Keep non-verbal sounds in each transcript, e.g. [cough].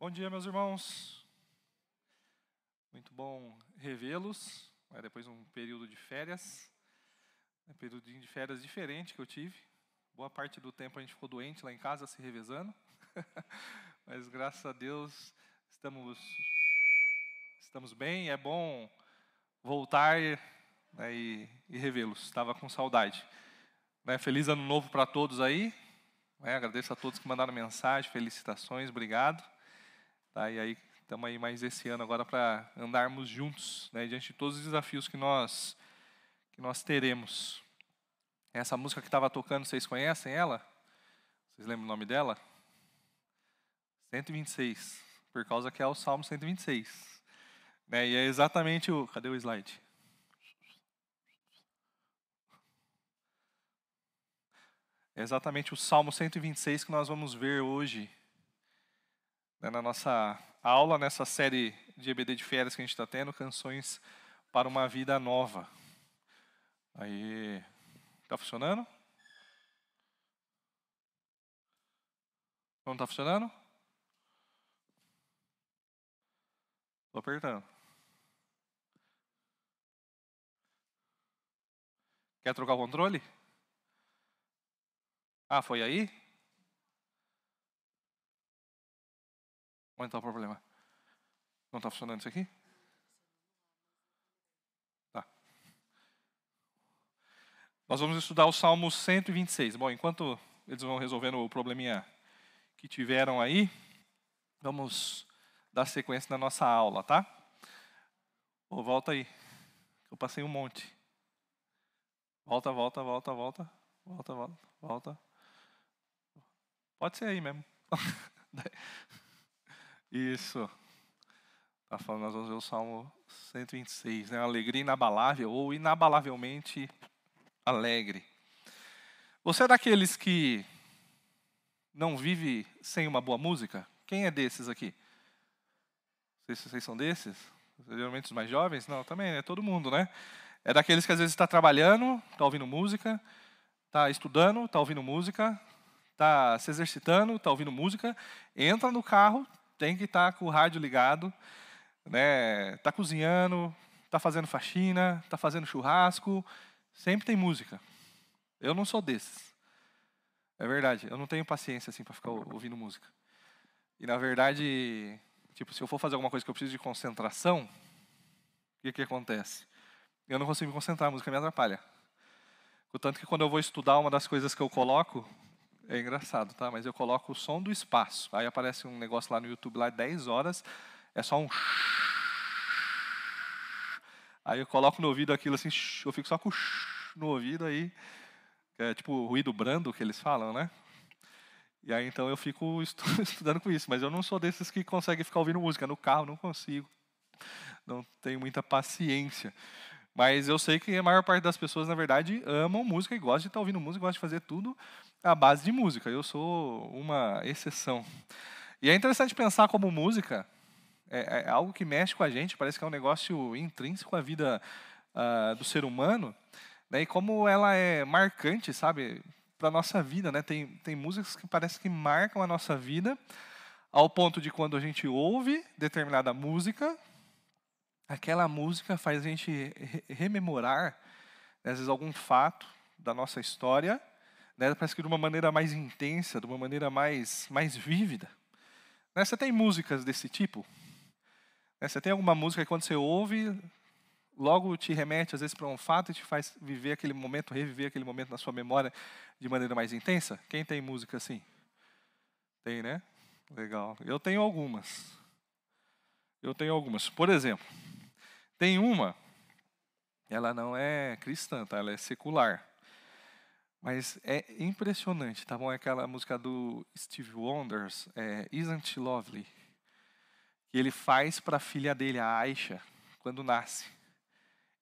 Bom dia, meus irmãos. Muito bom revê-los. É depois de um período de férias, um período de férias diferente que eu tive. Boa parte do tempo a gente ficou doente lá em casa, se revezando. [laughs] Mas graças a Deus estamos estamos bem. É bom voltar né, e, e revê-los. Estava com saudade. Né, feliz ano novo para todos aí. Né, agradeço a todos que mandaram mensagem, felicitações, obrigado. Tá, e aí estamos aí mais esse ano agora para andarmos juntos, né, diante de todos os desafios que nós que nós teremos. Essa música que estava tocando, vocês conhecem ela? Vocês lembram o nome dela? 126, por causa que é o Salmo 126. Né, e é exatamente o. Cadê o slide? É exatamente o Salmo 126 que nós vamos ver hoje né, na nossa aula, nessa série de EBD de férias que a gente está tendo, Canções para uma Vida Nova. Aí, está funcionando? Não está funcionando? Estou apertando. Quer trocar o controle? Ah, foi aí? Onde está o problema? Não está funcionando isso aqui? Tá. Nós vamos estudar o Salmo 126. Bom, enquanto eles vão resolvendo o probleminha que tiveram aí, vamos dar sequência na nossa aula, tá? Oh, volta aí. Eu passei um monte. Volta, volta, volta, volta. Volta, volta, volta. Pode ser aí mesmo. [laughs] Isso. Tá falando, nós vamos ver o Salmo 126, né? Alegria inabalável ou inabalavelmente alegre. Você é daqueles que não vive sem uma boa música? Quem é desses aqui? Vocês, vocês são desses? Geralmente os mais jovens? Não, também é todo mundo, né? É daqueles que às vezes está trabalhando, está ouvindo música, está estudando, está ouvindo música, está se exercitando, está ouvindo música, entra no carro, tem que estar tá com o rádio ligado, né? Está cozinhando, está fazendo faxina, está fazendo churrasco, sempre tem música. Eu não sou desses. É verdade, eu não tenho paciência assim para ficar ouvindo música. E na verdade, tipo, se eu for fazer alguma coisa que eu preciso de concentração, o que que acontece? Eu não consigo me concentrar, a música me atrapalha. Portanto que quando eu vou estudar, uma das coisas que eu coloco é engraçado, tá? Mas eu coloco o som do espaço. Aí aparece um negócio lá no YouTube, lá 10 horas, é só um. [laughs] Aí eu coloco no ouvido aquilo assim, [laughs] eu fico só com [laughs] no ouvido aí, é tipo ruído brando que eles falam, né? E aí então eu fico estudando com isso, mas eu não sou desses que conseguem ficar ouvindo música no carro, não consigo. Não tenho muita paciência. Mas eu sei que a maior parte das pessoas, na verdade, amam música e gostam de estar ouvindo música, gostam de fazer tudo à base de música. Eu sou uma exceção. E é interessante pensar como música é, é algo que mexe com a gente, parece que é um negócio intrínseco à vida uh, do ser humano, né? e como ela é marcante, sabe, para a nossa vida. Né? Tem, tem músicas que parece que marcam a nossa vida, ao ponto de quando a gente ouve determinada música, aquela música faz a gente rememorar, né, às vezes, algum fato da nossa história, né, parece que de uma maneira mais intensa, de uma maneira mais, mais vívida. Né, você tem músicas desse tipo? Né, você tem alguma música que quando você ouve, logo te remete, às vezes, para um fato e te faz viver aquele momento, reviver aquele momento na sua memória de maneira mais intensa? Quem tem música assim? Tem, né? Legal. Eu tenho algumas. Eu tenho algumas. Por exemplo, tem uma, ela não é cristã, tá? ela é secular. Mas é impressionante, tá bom? É aquela música do Steve Wonders, é, Isn't Lovely? Que ele faz para a filha dele, a Aisha, quando nasce.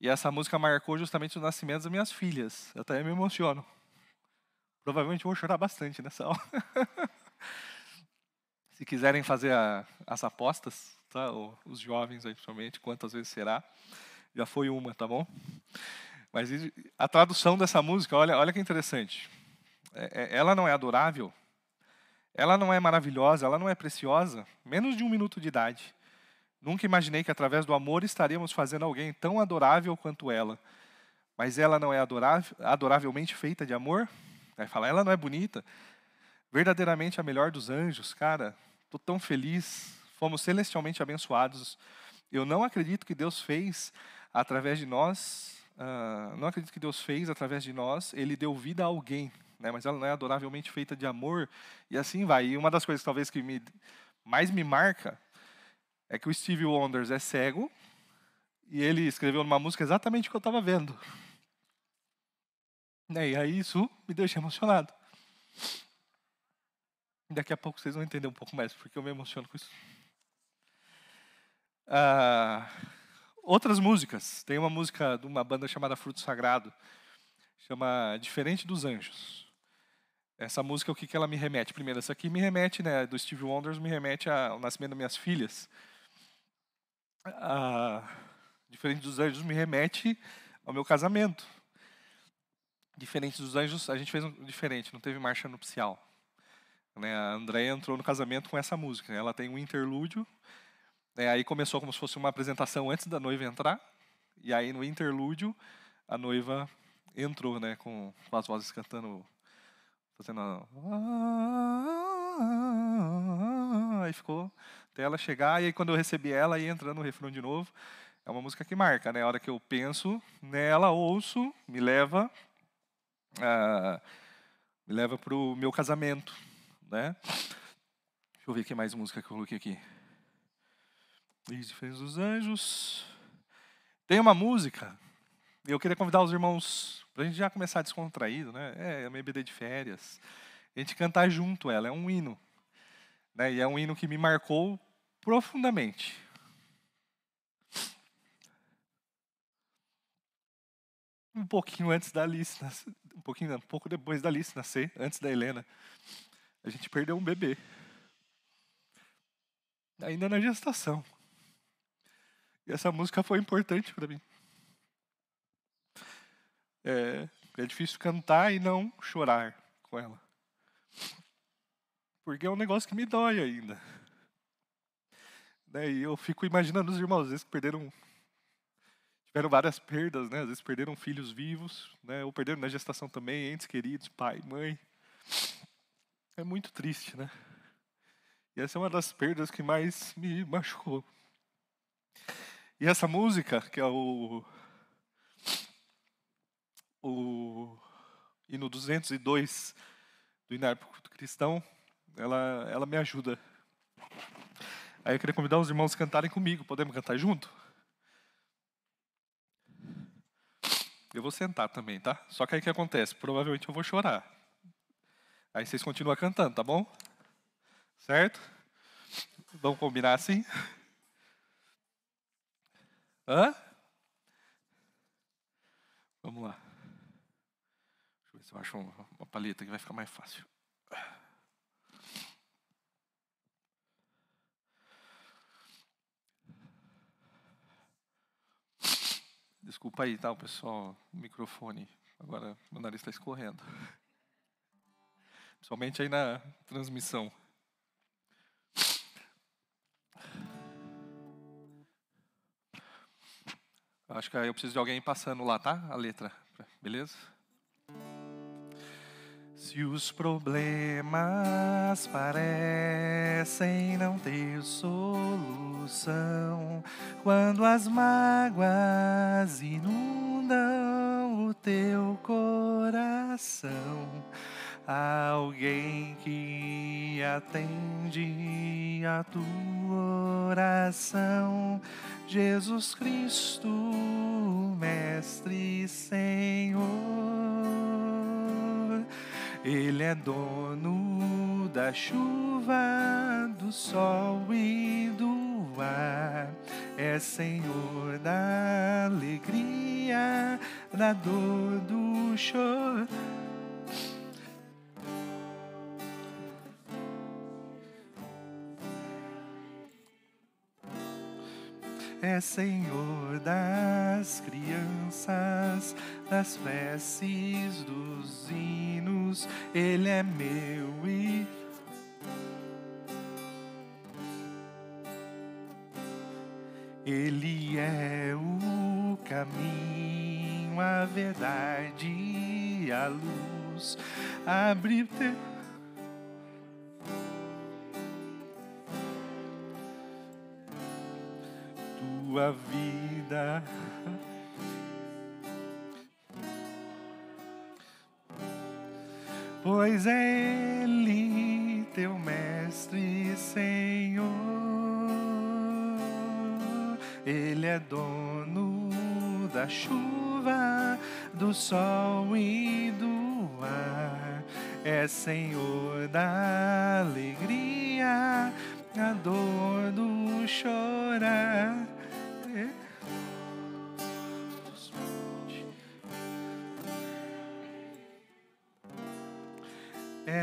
E essa música marcou justamente o nascimento das minhas filhas. Eu até me emociono. Provavelmente vou chorar bastante nessa aula. [laughs] Se quiserem fazer a, as apostas, tá? os jovens aí, principalmente, quantas vezes será? Já foi uma, tá bom? Mas a tradução dessa música, olha, olha que interessante. É, é, ela não é adorável, Ela não é maravilhosa, ela não é preciosa, menos de um minuto de idade. Nunca imaginei que através do amor estaríamos fazendo alguém tão adorável quanto ela. Mas ela não é adorável, adoravelmente feita de amor? Aí fala, ela não é bonita? Verdadeiramente a melhor dos anjos, cara. Estou tão feliz. Fomos celestialmente abençoados. Eu não acredito que Deus fez através de nós. Uh, não acredito que Deus fez através de nós. Ele deu vida a alguém, né? Mas ela não é adoravelmente feita de amor. E assim vai. E uma das coisas talvez que me mais me marca é que o Steve Wonders é cego e ele escreveu numa música exatamente o que eu estava vendo. Né, e aí isso me deixa emocionado. Daqui a pouco vocês vão entender um pouco mais porque eu me emociono com isso. Ah, outras músicas. Tem uma música de uma banda chamada Fruto Sagrado, chama Diferente dos Anjos. Essa música, o que, que ela me remete? Primeiro, essa aqui me remete, né, do Steve Wonders, me remete ao nascimento das minhas filhas diferente dos anjos, me remete ao meu casamento. Diferente dos anjos, a gente fez um diferente, não teve marcha nupcial. Né? A Andréia entrou no casamento com essa música. Né? Ela tem um interlúdio. Né? Aí começou como se fosse uma apresentação antes da noiva entrar. E aí no interlúdio, a noiva entrou né? com, com as vozes cantando, fazendo. A... Aí ficou até ela chegar, e aí quando eu recebi ela, ia entrando no refrão de novo. É uma música que marca, né? A hora que eu penso nela, ouço, me leva, uh, me leva para o meu casamento, né? Deixa eu ver que mais música que eu coloquei aqui. Isso fez os anjos. Tem uma música, eu queria convidar os irmãos para a gente já começar descontraído, né? É, é uma EBD de férias. A gente cantar junto ela, é um hino. Né? E é um hino que me marcou profundamente. Um pouquinho antes da Alice nascer, um pouquinho, um pouco depois da Alice nascer, antes da Helena, a gente perdeu um bebê. Ainda na gestação. E essa música foi importante para mim. É, é difícil cantar e não chorar com ela. Porque é um negócio que me dói ainda. Né? E eu fico imaginando os irmãos, às vezes que perderam. Tiveram várias perdas, né? Às vezes perderam filhos vivos, né? Ou perderam na gestação também, entes queridos, pai, mãe. É muito triste, né? E essa é uma das perdas que mais me machucou. E essa música, que é o. O hino 202 do Inário Cristão, ela, ela me ajuda Aí eu queria convidar os irmãos a cantarem comigo. Podemos cantar junto? Eu vou sentar também, tá? Só que aí o que acontece? Provavelmente eu vou chorar. Aí vocês continuam cantando, tá bom? Certo? Vamos combinar assim? Hã? Vamos lá. Deixa eu ver se eu acho uma paleta que vai ficar mais fácil. Desculpa aí, tá, pessoal? O microfone. Agora meu nariz está escorrendo. Principalmente aí na transmissão. Acho que eu preciso de alguém passando lá, tá? A letra, beleza? Se os problemas parecem não ter solução, quando as mágoas inundam o teu coração, alguém que atende a tua oração, Jesus Cristo, Mestre Senhor. Ele é dono da chuva, do sol e do ar. É Senhor da alegria, da dor, do choro. é Senhor das crianças, das preces, dos hinos, Ele é meu e Ele é o caminho, a verdade, e a luz. Abre teu tua vida. Pois é Ele, teu Mestre e Senhor, Ele é dono da chuva, do sol e do ar, é Senhor da alegria, a dor do chorar. É.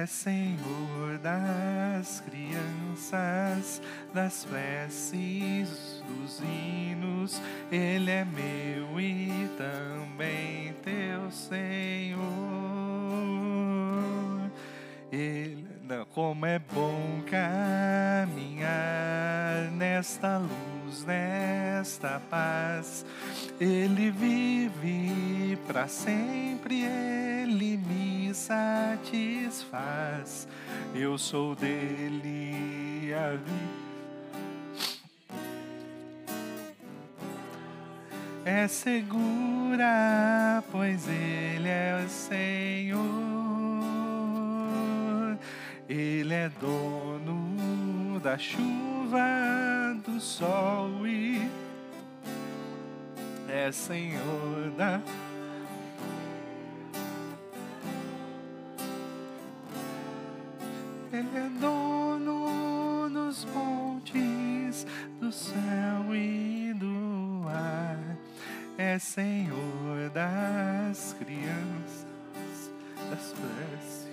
Senhor das crianças, das preces, dos hinos, Ele é meu e também teu Senhor. Ele, como é bom caminhar nesta luz, nesta paz. Ele vive para sempre, Ele me satisfaz. Eu sou dele a vida. É segura, pois Ele é o Senhor. Ele é dono da chuva, do sol e é Senhor da Ele é dono dos montes, do céu e do ar. É Senhor das crianças, das preces.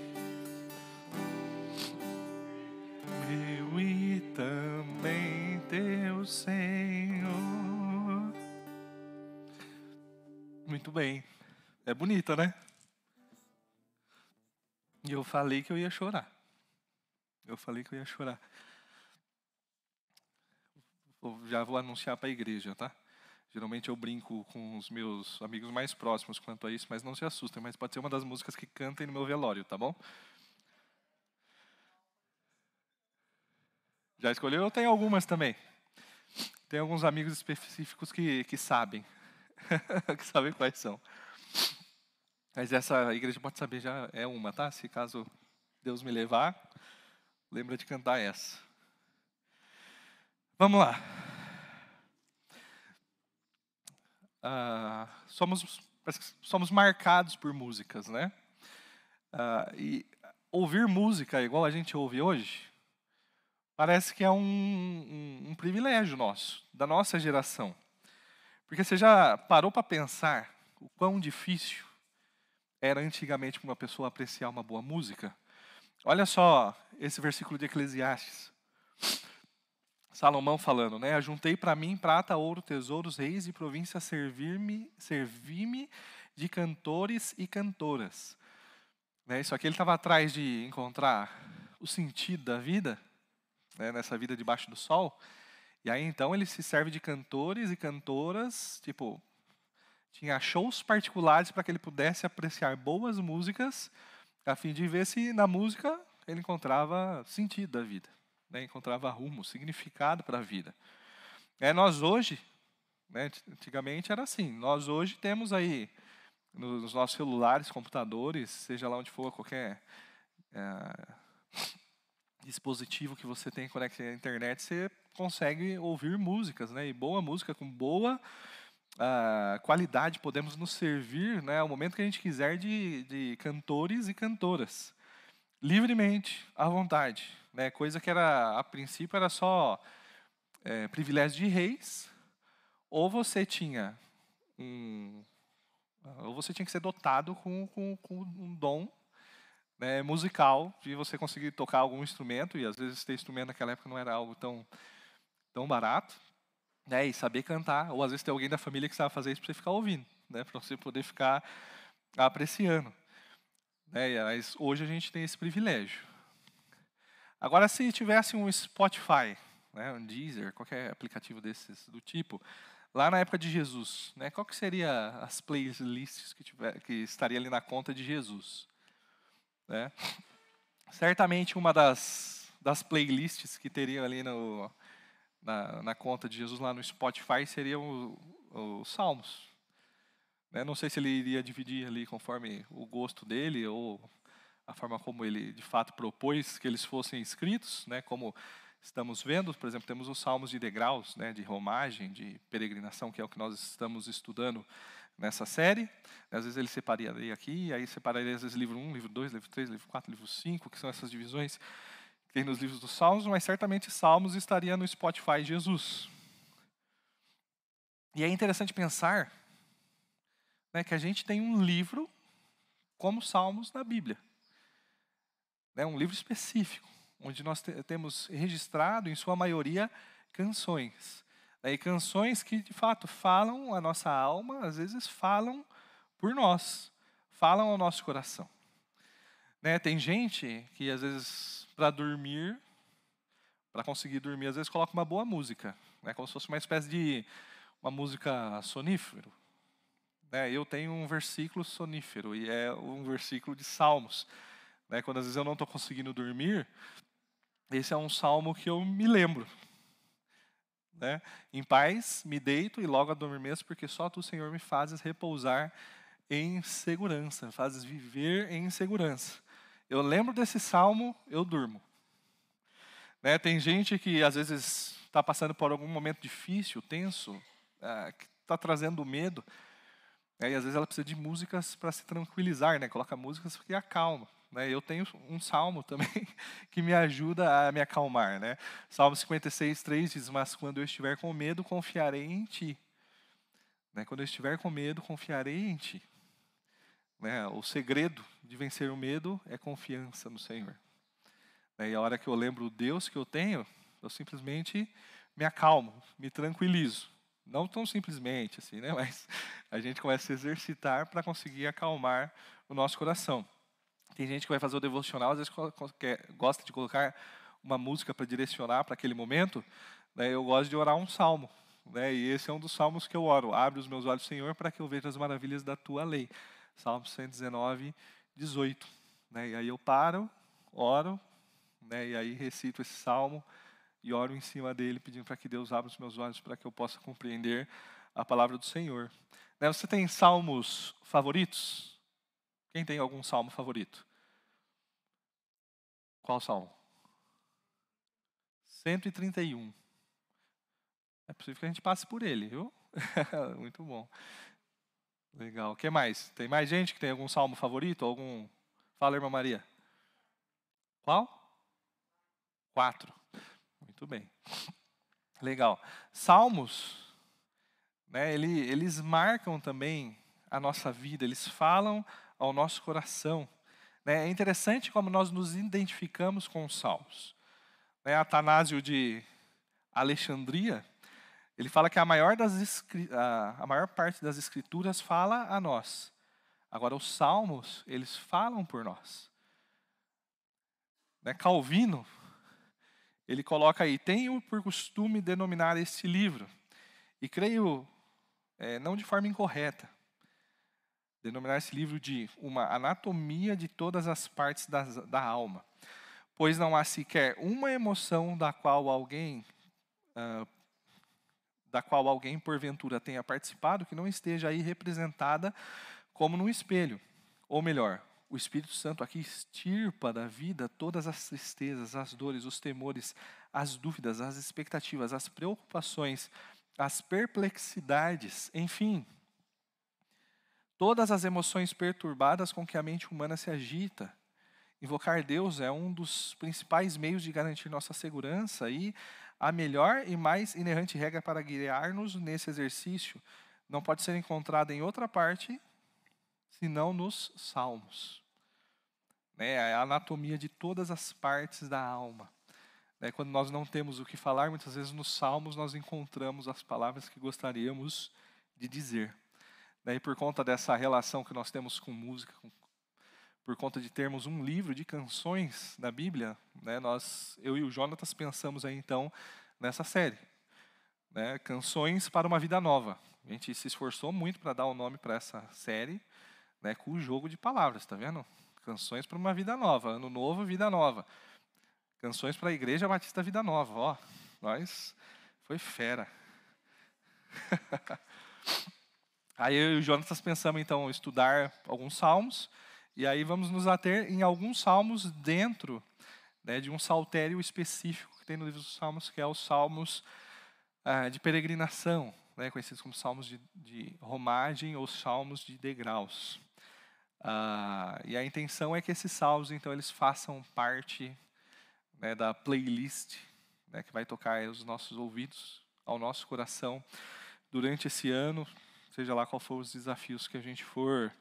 Muito bem. É bonita, né? E eu falei que eu ia chorar. Eu falei que eu ia chorar. Já vou anunciar para a igreja, tá? Geralmente eu brinco com os meus amigos mais próximos quanto a isso, mas não se assustem, mas pode ser uma das músicas que cantem no meu velório, tá bom? Já escolheu? Eu tenho algumas também. Tem alguns amigos específicos que, que sabem. [laughs] que sabem quais são. Mas essa igreja pode saber já é uma, tá? Se caso Deus me levar, Lembra de cantar essa. Vamos lá. Ah, somos, somos marcados por músicas, né? Ah, e ouvir música igual a gente ouve hoje, parece que é um, um, um privilégio nosso, da nossa geração. Porque você já parou para pensar o quão difícil era antigamente para uma pessoa apreciar uma boa música? Olha só esse versículo de Eclesiastes. Salomão falando, né? Ajuntei para mim prata, ouro, tesouros, reis e províncias, servir-me, servir-me de cantores e cantoras. Né? Isso aqui ele estava atrás de encontrar o sentido da vida, né? nessa vida debaixo do sol. E aí então ele se serve de cantores e cantoras, tipo, tinha shows particulares para que ele pudesse apreciar boas músicas a fim de ver se na música ele encontrava sentido da vida, né? encontrava rumo, significado para a vida. É, nós hoje, né, antigamente era assim, nós hoje temos aí nos nossos celulares, computadores, seja lá onde for, qualquer é, dispositivo que você tem conectado à internet, você consegue ouvir músicas, né? E boa música com boa uh, qualidade, podemos nos servir né, ao momento que a gente quiser de, de cantores e cantoras, livremente, à vontade. Né, coisa que era, a princípio era só é, privilégio de reis, ou você tinha um, ou você tinha que ser dotado com, com, com um dom né, musical de você conseguir tocar algum instrumento e às vezes ter instrumento naquela época não era algo tão tão barato né, e saber cantar, ou às vezes tem alguém da família que sabe fazer isso para você ficar ouvindo, né, para você poder ficar apreciando. Né, mas hoje a gente tem esse privilégio. Agora, se tivesse um Spotify né, um Deezer, qualquer aplicativo desses do tipo, lá na época de Jesus, né, qual que seria as playlists que, tiver, que estaria ali na conta de Jesus? Né? Certamente uma das, das playlists que teria ali no, na, na conta de Jesus lá no Spotify seriam os Salmos. Né? Não sei se ele iria dividir ali conforme o gosto dele ou a forma como ele de fato propôs que eles fossem escritos, né? como estamos vendo, por exemplo, temos os salmos de degraus, né, de romagem, de peregrinação, que é o que nós estamos estudando nessa série. Às vezes ele separaria aqui, aí separaria às vezes livro 1, livro 2, livro 3, livro 4, livro 5, que são essas divisões que tem nos livros dos salmos, mas certamente salmos estaria no Spotify Jesus. E é interessante pensar né, que a gente tem um livro como salmos na Bíblia. Né, um livro específico onde nós temos registrado, em sua maioria, canções. E canções que, de fato, falam a nossa alma, às vezes falam por nós, falam ao nosso coração. Né? Tem gente que, às vezes, para dormir, para conseguir dormir, às vezes coloca uma boa música, né? como se fosse uma espécie de uma música sonífero. Né? Eu tenho um versículo sonífero, e é um versículo de Salmos. Né? Quando às vezes eu não estou conseguindo dormir, esse é um salmo que eu me lembro. Né? Em paz me deito e logo adormeço, porque só tu, Senhor, me fazes repousar em segurança, fazes viver em segurança. Eu lembro desse salmo, eu durmo. Né? Tem gente que às vezes está passando por algum momento difícil, tenso, ah, que está trazendo medo, né? e às vezes ela precisa de músicas para se tranquilizar, né? coloca músicas que acalma. Né? Eu tenho um salmo também [laughs] que me ajuda a me acalmar. Né? Salmo 56, 3 diz: Mas quando eu estiver com medo, confiarei em ti. Né? Quando eu estiver com medo, confiarei em ti. Né? O segredo de vencer o medo é confiança no Senhor. Né? E a hora que eu lembro o Deus que eu tenho, eu simplesmente me acalmo, me tranquilizo. Não tão simplesmente assim, né? [laughs] mas a gente começa a se exercitar para conseguir acalmar o nosso coração. Tem gente que vai fazer o devocional, às vezes gosta de colocar uma música para direcionar para aquele momento. Né? Eu gosto de orar um salmo. Né? E esse é um dos salmos que eu oro. Abre os meus olhos, Senhor, para que eu veja as maravilhas da tua lei. Salmo 119, 18. Né? E aí eu paro, oro, né? e aí recito esse salmo e oro em cima dele, pedindo para que Deus abra os meus olhos para que eu possa compreender a palavra do Senhor. Né? Você tem salmos favoritos? Quem tem algum salmo favorito? Qual salmo? 131. É possível que a gente passe por ele, viu? [laughs] Muito bom. Legal. O que mais? Tem mais gente que tem algum salmo favorito? Algum? Fala, irmã Maria. Qual? Quatro. Muito bem. Legal. Salmos, né, ele, eles marcam também a nossa vida, eles falam ao nosso coração. Né? É interessante como nós nos identificamos com os salmos. Né? Atanásio de Alexandria, ele fala que a maior, das, a maior parte das escrituras fala a nós. Agora, os salmos, eles falam por nós. Né? Calvino, ele coloca aí, tenho por costume denominar este livro, e creio, é, não de forma incorreta, denominar esse livro de uma anatomia de todas as partes da, da alma, pois não há sequer uma emoção da qual alguém uh, da qual alguém porventura tenha participado que não esteja aí representada como num espelho, ou melhor, o Espírito Santo aqui extirpa da vida todas as tristezas, as dores, os temores, as dúvidas, as expectativas, as preocupações, as perplexidades, enfim, todas as emoções perturbadas com que a mente humana se agita. Invocar Deus é um dos principais meios de garantir nossa segurança e a melhor e mais inerrante regra para guiar-nos nesse exercício não pode ser encontrada em outra parte senão nos Salmos. É a anatomia de todas as partes da alma. Né, quando nós não temos o que falar, muitas vezes nos Salmos nós encontramos as palavras que gostaríamos de dizer. E por conta dessa relação que nós temos com música, com, por conta de termos um livro de canções na Bíblia, né, nós, eu e o Jonatas pensamos aí então nessa série. Né? Canções para uma Vida Nova. A gente se esforçou muito para dar o nome para essa série, né, com o jogo de palavras, tá vendo? Canções para uma Vida Nova. Ano Novo, Vida Nova. Canções para a Igreja Batista Vida Nova. Ó, nós foi fera. [laughs] aí eu e o Jonatas pensamos, então, estudar alguns salmos, e aí vamos nos ater em alguns salmos dentro né, de um saltério específico que tem no livro dos Salmos, que é os salmos ah, de peregrinação, né, conhecidos como salmos de, de, romagem ou salmos de degraus. Ah, e a intenção é que esses salmos, então, eles façam parte né, da playlist né, que vai tocar aos nossos ouvidos, ao nosso coração, durante esse ano, seja lá qual for os desafios que a gente for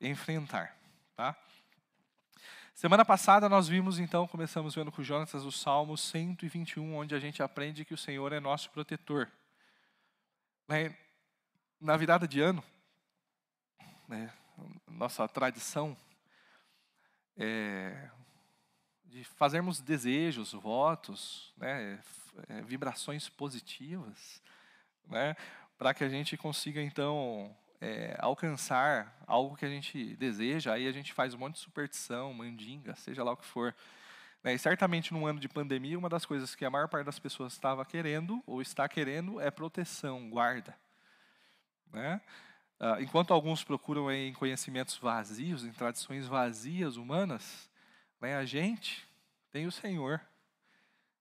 enfrentar, tá? Semana passada nós vimos então, começamos vendo com Jonatas o Salmo 121, onde a gente aprende que o Senhor é nosso protetor. Né, na virada de ano, né, nossa tradição é de fazermos desejos, votos, né, é, vibrações positivas, né, para que a gente consiga então é, alcançar algo que a gente deseja, aí a gente faz um monte de superstição, mandinga, seja lá o que for. Né? E certamente num ano de pandemia, uma das coisas que a maior parte das pessoas estava querendo ou está querendo é proteção, guarda. Né? Uh, enquanto alguns procuram em conhecimentos vazios, em tradições vazias humanas, né, a gente tem o Senhor.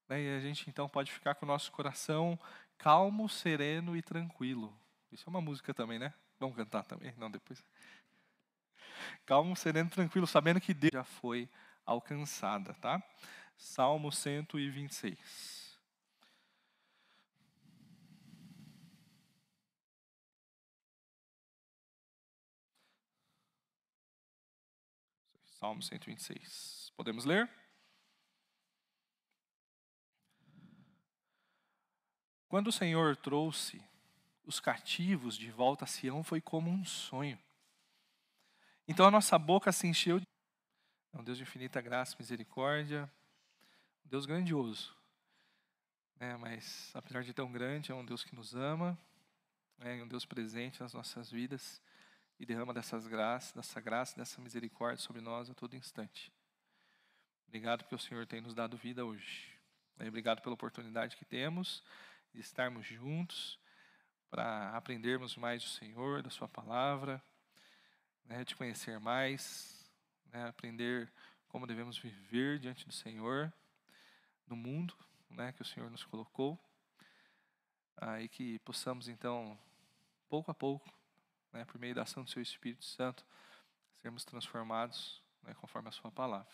Né, e a gente então pode ficar com o nosso coração calmo, sereno e tranquilo. Isso é uma música também, né? Vamos cantar também? Não, depois. Calmo, sereno, tranquilo, sabendo que Deus já foi alcançada, tá? Salmo 126. Salmo 126. Podemos ler? Quando o Senhor trouxe os cativos de volta a Sião, foi como um sonho. Então a nossa boca se encheu de. É um Deus de infinita graça e misericórdia, um Deus grandioso. Né? Mas, apesar de tão grande, é um Deus que nos ama, é um Deus presente nas nossas vidas e derrama dessas graças, dessa graça, dessa misericórdia sobre nós a todo instante. Obrigado porque o Senhor tem nos dado vida hoje. Obrigado pela oportunidade que temos de estarmos juntos para aprendermos mais do Senhor, da Sua palavra, né, de conhecer mais, né, aprender como devemos viver diante do Senhor, no mundo né, que o Senhor nos colocou, ah, e que possamos então, pouco a pouco, né, por meio da ação do Seu Espírito Santo, sermos transformados né, conforme a Sua palavra.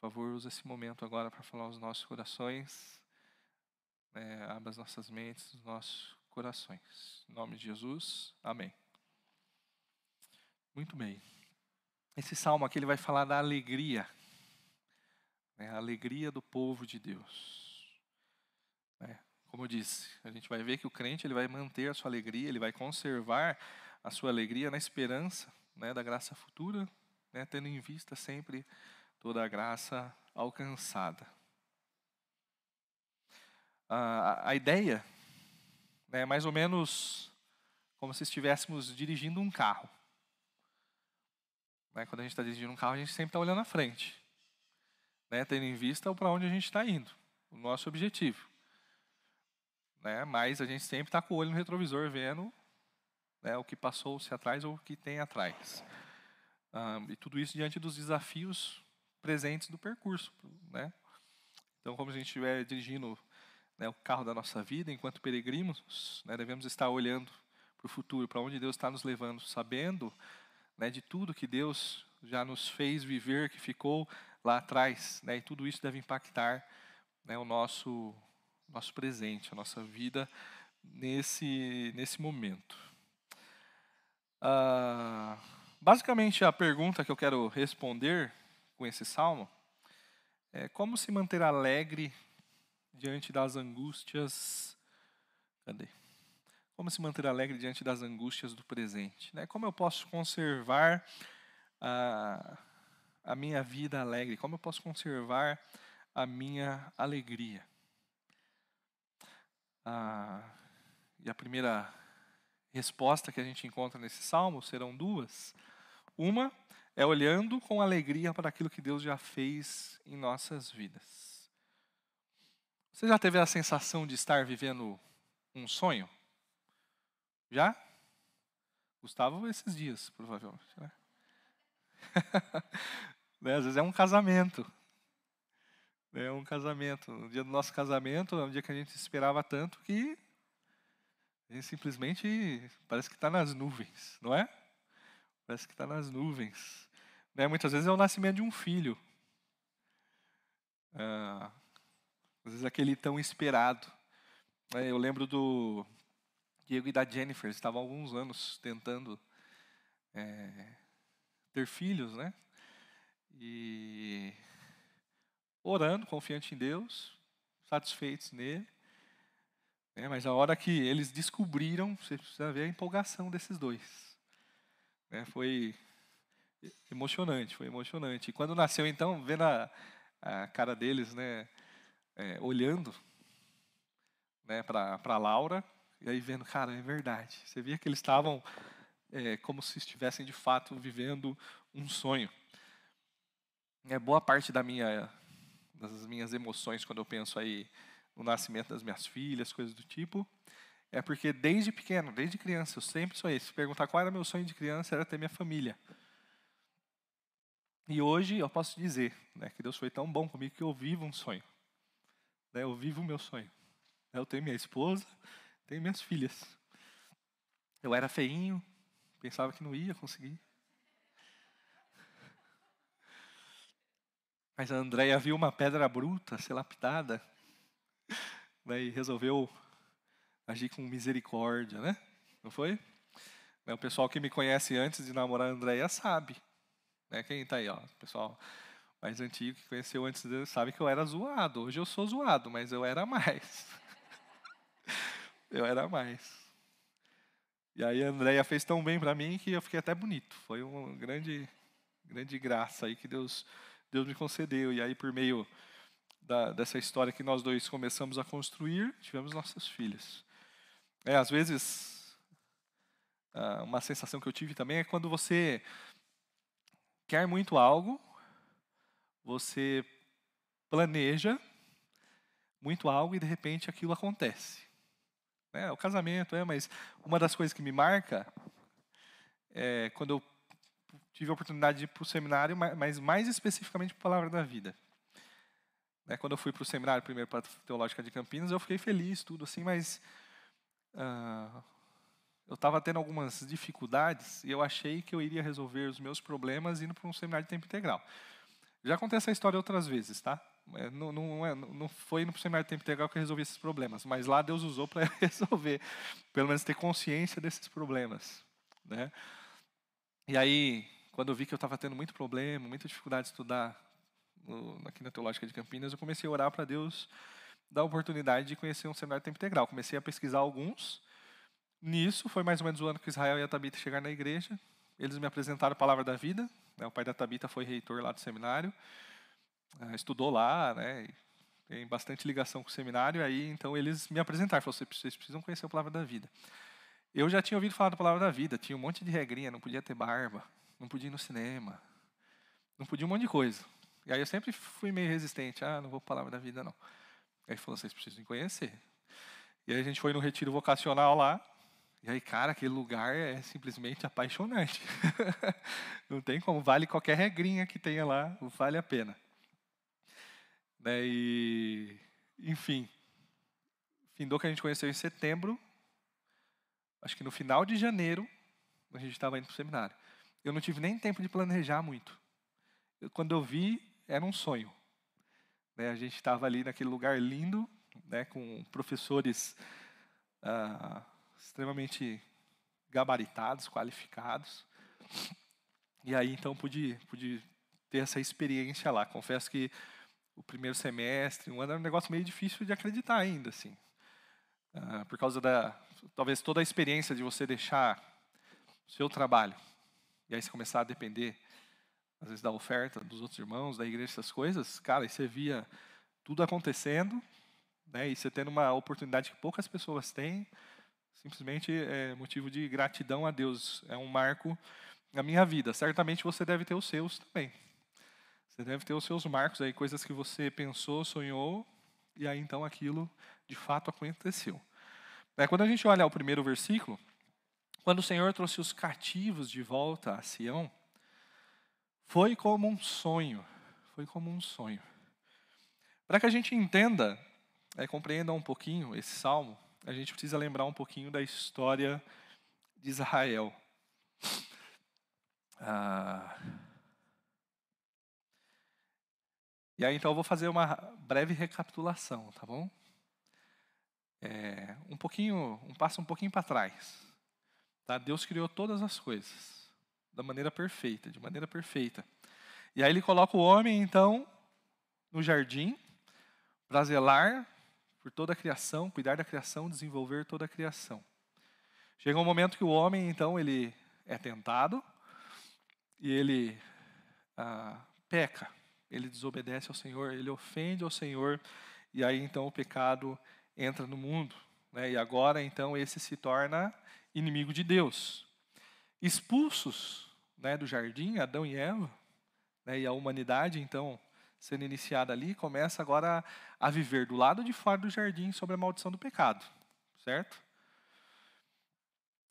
Por favor, use esse momento agora para falar aos nossos corações, né, abra as nossas mentes, os nossos corações. Em nome de Jesus, amém. Muito bem. Esse salmo aqui ele vai falar da alegria, né, a alegria do povo de Deus. É, como eu disse, a gente vai ver que o crente ele vai manter a sua alegria, ele vai conservar a sua alegria na esperança né, da graça futura, né, tendo em vista sempre toda a graça alcançada. A, a ideia é mais ou menos como se estivéssemos dirigindo um carro. Né, quando a gente está dirigindo um carro, a gente sempre está olhando à frente, né, tendo em vista para onde a gente está indo, o nosso objetivo. Né, mas a gente sempre está com o olho no retrovisor, vendo né, o que passou-se atrás ou o que tem atrás. e tudo isso diante dos desafios presentes do percurso. Né? Então, como a gente estiver dirigindo né, o carro da nossa vida, enquanto peregrinos, né, devemos estar olhando para o futuro, para onde Deus está nos levando, sabendo né, de tudo que Deus já nos fez viver, que ficou lá atrás. Né, e tudo isso deve impactar né, o nosso, nosso presente, a nossa vida nesse, nesse momento. Ah, basicamente, a pergunta que eu quero responder com esse salmo é como se manter alegre diante das angústias. Cadê? Como se manter alegre diante das angústias do presente? Né? Como eu posso conservar a, a minha vida alegre? Como eu posso conservar a minha alegria? Ah, e a primeira resposta que a gente encontra nesse salmo serão duas. Uma é olhando com alegria para aquilo que Deus já fez em nossas vidas. Você já teve a sensação de estar vivendo um sonho? Já? Gustavo, esses dias, provavelmente. Né? [laughs] né? Às vezes é um casamento. É um casamento. No dia do nosso casamento, é um dia que a gente esperava tanto que a gente simplesmente parece que está nas nuvens, não é? Parece que está nas nuvens. Né? Muitas vezes é o nascimento de um filho. Ah, às vezes aquele tão esperado. É, eu lembro do Diego e da Jennifer, eles estavam há alguns anos tentando é, ter filhos, né? E orando, confiante em Deus, satisfeitos nele. Né? Mas a hora que eles descobriram, você precisa ver a empolgação desses dois. Né? Foi emocionante, foi emocionante. E quando nasceu, então, vendo a, a cara deles, né, é, olhando né, para Laura, e aí vendo, cara, é verdade. Você via que eles estavam é, como se estivessem de fato vivendo um sonho. É boa parte da minha, das minhas emoções quando eu penso aí no nascimento das minhas filhas, coisas do tipo, é porque desde pequeno, desde criança, eu sempre sonhei. Se perguntar qual era meu sonho de criança, era ter minha família. E hoje eu posso dizer né, que Deus foi tão bom comigo que eu vivo um sonho. Né, eu vivo o meu sonho. Eu tenho minha esposa, tenho minhas filhas. Eu era feinho, pensava que não ia conseguir. Mas a Andréia viu uma pedra bruta ser lapidada né, e resolveu agir com misericórdia, né? Não foi? O pessoal que me conhece antes de namorar a Andréia sabe. Né? Quem está aí, ó, o pessoal mais antigo que conheceu antes dele sabe que eu era zoado. Hoje eu sou zoado, mas eu era mais. [laughs] eu era mais. E aí a Andréia fez tão bem para mim que eu fiquei até bonito. Foi uma grande, grande graça aí que Deus, Deus me concedeu. E aí por meio da, dessa história que nós dois começamos a construir, tivemos nossas filhas. É, às vezes, ah, uma sensação que eu tive também é quando você quer muito algo, você planeja muito algo e de repente aquilo acontece. É, o casamento, é, mas uma das coisas que me marca é quando eu tive a oportunidade de ir para o seminário, mas mais especificamente para a Palavra da Vida. É, quando eu fui para o seminário primeiro para a Teológica de Campinas, eu fiquei feliz, tudo assim, mas uh, eu estava tendo algumas dificuldades e eu achei que eu iria resolver os meus problemas indo para um seminário de tempo integral. Já contei essa história outras vezes, tá? É, não, não, é, não foi indo para o seminário tempo integral que eu resolvi esses problemas, mas lá Deus usou para [laughs] resolver, pelo menos ter consciência desses problemas, né? E aí, quando eu vi que eu estava tendo muito problema, muita dificuldade de estudar no, aqui na Teológica de Campinas, eu comecei a orar para Deus dar a oportunidade de conhecer um seminário de tempo integral. Comecei a pesquisar alguns, Nisso, foi mais ou menos o ano que Israel e a Tabita chegaram na igreja. Eles me apresentaram a palavra da vida. Né? O pai da Tabita foi reitor lá do seminário. Uh, estudou lá, né? tem bastante ligação com o seminário. Aí, então, eles me apresentaram. Falaram, vocês precisam conhecer a palavra da vida. Eu já tinha ouvido falar da palavra da vida. Tinha um monte de regrinha. Não podia ter barba. Não podia ir no cinema. Não podia um monte de coisa. E aí eu sempre fui meio resistente. Ah, não vou para palavra da vida, não. Aí falou, vocês precisam conhecer. E aí a gente foi no retiro vocacional lá. E aí, cara, aquele lugar é simplesmente apaixonante. [laughs] Não tem como, vale qualquer regrinha que tenha lá, vale a pena. Né, e, enfim, findou que a gente conheceu em setembro, acho que no final de janeiro, a gente estava indo para o seminário. Eu não tive nem tempo de planejar muito. Eu, quando eu vi, era um sonho. Né, a gente estava ali naquele lugar lindo, né, com professores ah, extremamente gabaritados, qualificados. E aí então pude, pude ter essa experiência lá. Confesso que o primeiro semestre, um ano era um negócio meio difícil de acreditar ainda, assim. Uh, por causa da, talvez toda a experiência de você deixar o seu trabalho e aí você começar a depender, às vezes, da oferta dos outros irmãos, da igreja, essas coisas, cara, e você via tudo acontecendo, né, e você tendo uma oportunidade que poucas pessoas têm, simplesmente é motivo de gratidão a Deus. É um marco na minha vida. Certamente você deve ter os seus também. Você deve ter os seus marcos aí, coisas que você pensou, sonhou, e aí então aquilo de fato aconteceu. É, quando a gente olha o primeiro versículo, quando o Senhor trouxe os cativos de volta a Sião, foi como um sonho. Foi como um sonho. Para que a gente entenda, é, compreenda um pouquinho esse salmo, a gente precisa lembrar um pouquinho da história de Israel. Ah, e aí então eu vou fazer uma breve recapitulação, tá bom? É, um pouquinho, um passo um pouquinho para trás. Tá? Deus criou todas as coisas da maneira perfeita, de maneira perfeita. E aí ele coloca o homem então no jardim para zelar por toda a criação, cuidar da criação, desenvolver toda a criação. Chega um momento que o homem, então, ele é tentado e ele ah, peca, ele desobedece ao Senhor, ele ofende ao Senhor, e aí então o pecado entra no mundo. Né? E agora, então, esse se torna inimigo de Deus. Expulsos né, do jardim, Adão e Eva, né, e a humanidade, então, sendo iniciada ali, começa agora a, viver do lado de fora do jardim sobre a maldição do pecado, certo?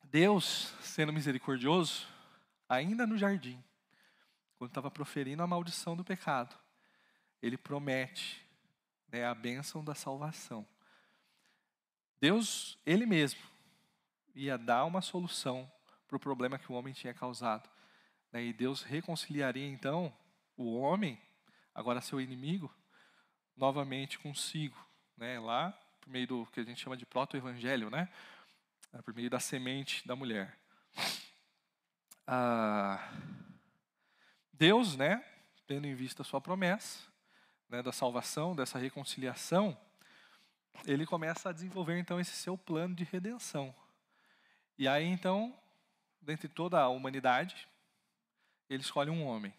Deus, sendo misericordioso, ainda no jardim, quando estava proferindo a maldição do pecado, ele promete né, a bênção da salvação. Deus, Ele mesmo, ia dar uma solução para o problema que o homem tinha causado. Né, e Deus reconciliaria então o homem agora seu inimigo, novamente consigo, né? Lá por meio do que a gente chama de proto-evangelho, né? É, por meio da semente da mulher. Ah, Deus, né? Tendo em vista a sua promessa, né? Da salvação, dessa reconciliação, ele começa a desenvolver então esse seu plano de redenção. E aí então, dentre toda a humanidade, ele escolhe um homem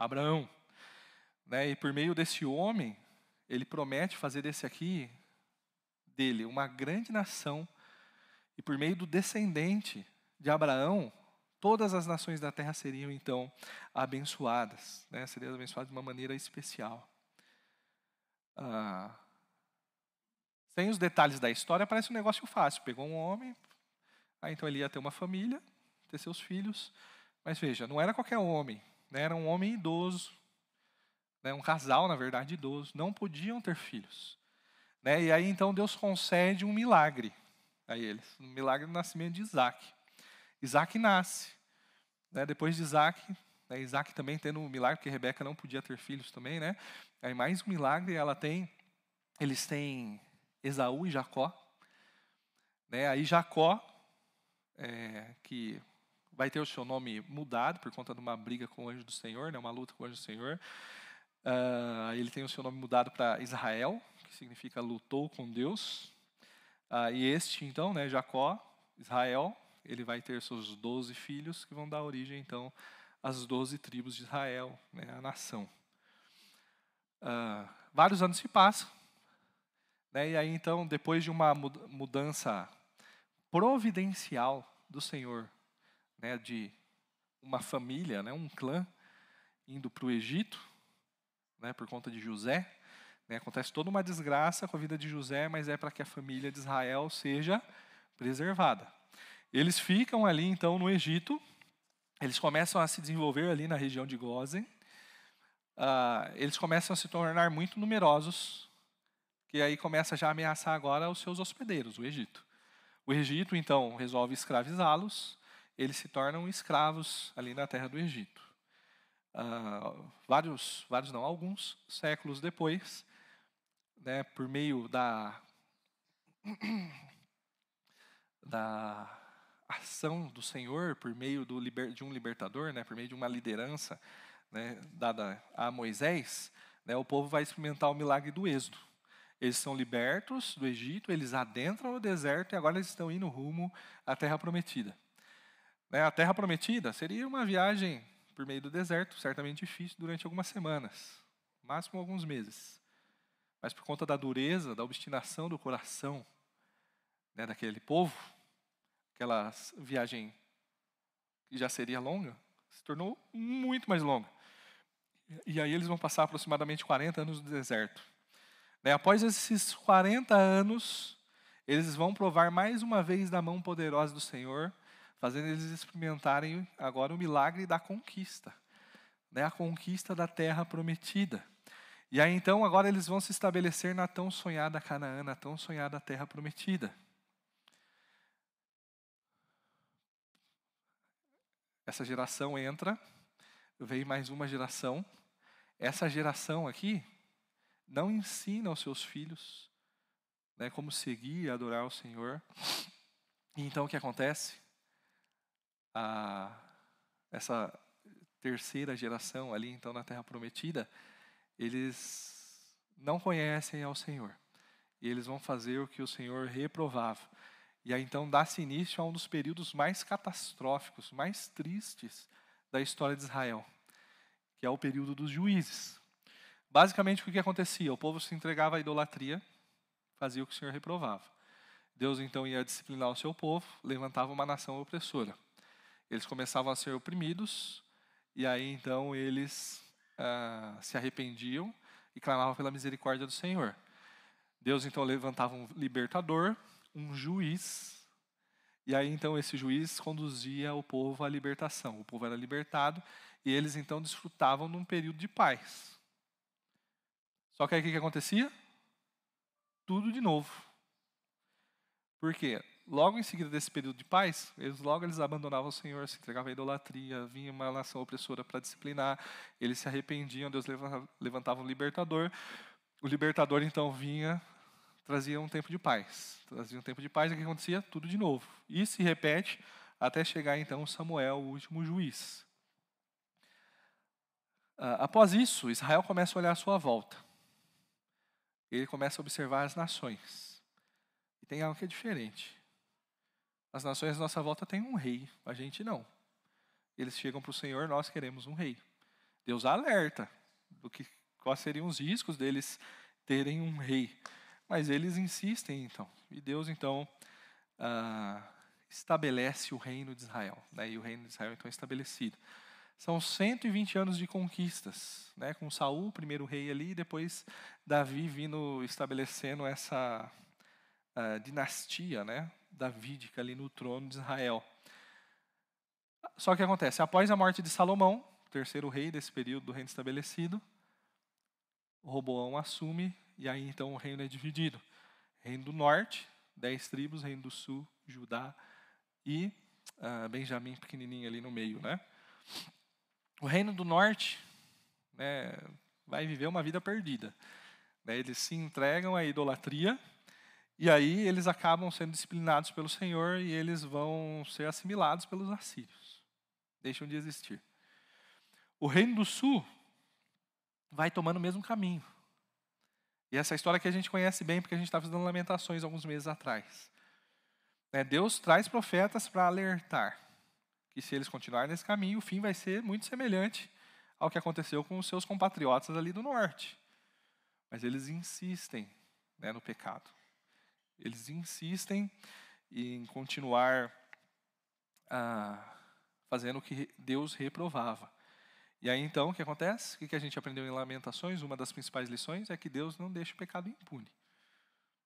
Abraão. Né? E por meio desse homem, ele promete fazer desse aqui, dele, uma grande nação. E por meio do descendente de Abraão, todas as nações da terra seriam então abençoadas, né? seriam abençoadas de uma maneira especial. Ah, sem os detalhes da história, parece um negócio fácil. Pegou um homem, aí então ele ia ter uma família, ter seus filhos. Mas veja, não era qualquer homem né, era um homem idoso, né, um casal, na verdade, idoso, não podiam ter filhos. Né, e aí então Deus concede um milagre a eles, um milagre do nascimento de Isaac. Isaac nasce. Né, depois de Isaac, né, Isaac também tendo um milagre, porque Rebeca não podia ter filhos também, né? Aí mais um milagre, ela tem, eles têm Esaú e Jacó. Né, aí Jacó, é, que vai ter o seu nome mudado por conta de uma briga com o anjo do Senhor, né, uma luta com o anjo do Senhor. Uh, ele tem o seu nome mudado para Israel, que significa lutou com Deus. Uh, e este, então, né, Jacó, Israel, ele vai ter seus doze filhos que vão dar origem, então, às doze tribos de Israel, né, a nação. Uh, vários anos se passam, né, e aí, então, depois de uma mudança providencial do Senhor né, de uma família, né, um clã, indo para o Egito, né, por conta de José. Né, acontece toda uma desgraça com a vida de José, mas é para que a família de Israel seja preservada. Eles ficam ali, então, no Egito, eles começam a se desenvolver ali na região de Gozen, uh, eles começam a se tornar muito numerosos, que aí começa já a ameaçar agora os seus hospedeiros, o Egito. O Egito, então, resolve escravizá-los, eles se tornam escravos ali na terra do Egito. Uh, vários, vários não, alguns séculos depois, né, por meio da, [clears throat] da ação do Senhor, por meio do de um libertador, né, por meio de uma liderança né, dada a Moisés, né, o povo vai experimentar o milagre do êxodo. Eles são libertos do Egito, eles adentram o deserto e agora eles estão indo rumo à terra prometida. Né, a Terra Prometida seria uma viagem por meio do deserto, certamente difícil, durante algumas semanas, máximo alguns meses. mas por conta da dureza, da obstinação do coração né, daquele povo, aquela viagem que já seria longa, se tornou muito mais longa. E aí eles vão passar aproximadamente 40 anos no deserto. Né, após esses 40 anos, eles vão provar mais uma vez da mão poderosa do Senhor, fazendo eles experimentarem agora o milagre da conquista, né, a conquista da terra prometida. E aí então agora eles vão se estabelecer na tão sonhada Canaã, na tão sonhada terra prometida. Essa geração entra, vem mais uma geração. Essa geração aqui não ensina aos seus filhos né, como seguir e adorar o Senhor. E então o que acontece? A, essa terceira geração ali, então, na Terra Prometida, eles não conhecem ao Senhor. E eles vão fazer o que o Senhor reprovava. E aí então dá-se início a um dos períodos mais catastróficos, mais tristes da história de Israel, que é o período dos juízes. Basicamente, o que acontecia? O povo se entregava à idolatria, fazia o que o Senhor reprovava. Deus então ia disciplinar o seu povo, levantava uma nação opressora. Eles começavam a ser oprimidos, e aí então eles ah, se arrependiam e clamavam pela misericórdia do Senhor. Deus então levantava um libertador, um juiz, e aí então esse juiz conduzia o povo à libertação. O povo era libertado e eles então desfrutavam de um período de paz. Só que aí o que acontecia? Tudo de novo. Por quê? Logo em seguida desse período de paz, eles logo eles abandonavam o Senhor, se entregavam à idolatria, vinha uma nação opressora para disciplinar, eles se arrependiam, Deus levantava um libertador. O libertador então vinha, trazia um tempo de paz. Trazia um tempo de paz e o que acontecia? Tudo de novo. E se repete até chegar então Samuel, o último juiz. Ah, após isso, Israel começa a olhar à sua volta. Ele começa a observar as nações. E tem algo que é diferente. As nações à nossa volta têm um rei, a gente não. Eles chegam para o Senhor, nós queremos um rei. Deus alerta do que quais seriam os riscos deles terem um rei. Mas eles insistem, então. E Deus, então, ah, estabelece o reino de Israel. Né? E o reino de Israel, então, é estabelecido. São 120 anos de conquistas, né? com Saul, primeiro rei ali, e depois Davi vindo estabelecendo essa uh, dinastia, né? Davídica ali no trono de Israel. Só que acontece, após a morte de Salomão, terceiro rei desse período do reino estabelecido, Roboão assume e aí então o reino é dividido. Reino do norte, dez tribos, reino do sul, Judá e uh, Benjamim pequenininho ali no meio, né? O reino do norte né, vai viver uma vida perdida. Né? Eles se entregam à idolatria e aí eles acabam sendo disciplinados pelo Senhor e eles vão ser assimilados pelos assírios. Deixam de existir. O reino do sul vai tomando o mesmo caminho. E essa história que a gente conhece bem, porque a gente estava fazendo lamentações alguns meses atrás. É, Deus traz profetas para alertar que se eles continuarem nesse caminho, o fim vai ser muito semelhante ao que aconteceu com os seus compatriotas ali do norte. Mas eles insistem né, no pecado. Eles insistem em continuar ah, fazendo o que Deus reprovava. E aí então, o que acontece? O que a gente aprendeu em Lamentações? Uma das principais lições é que Deus não deixa o pecado impune.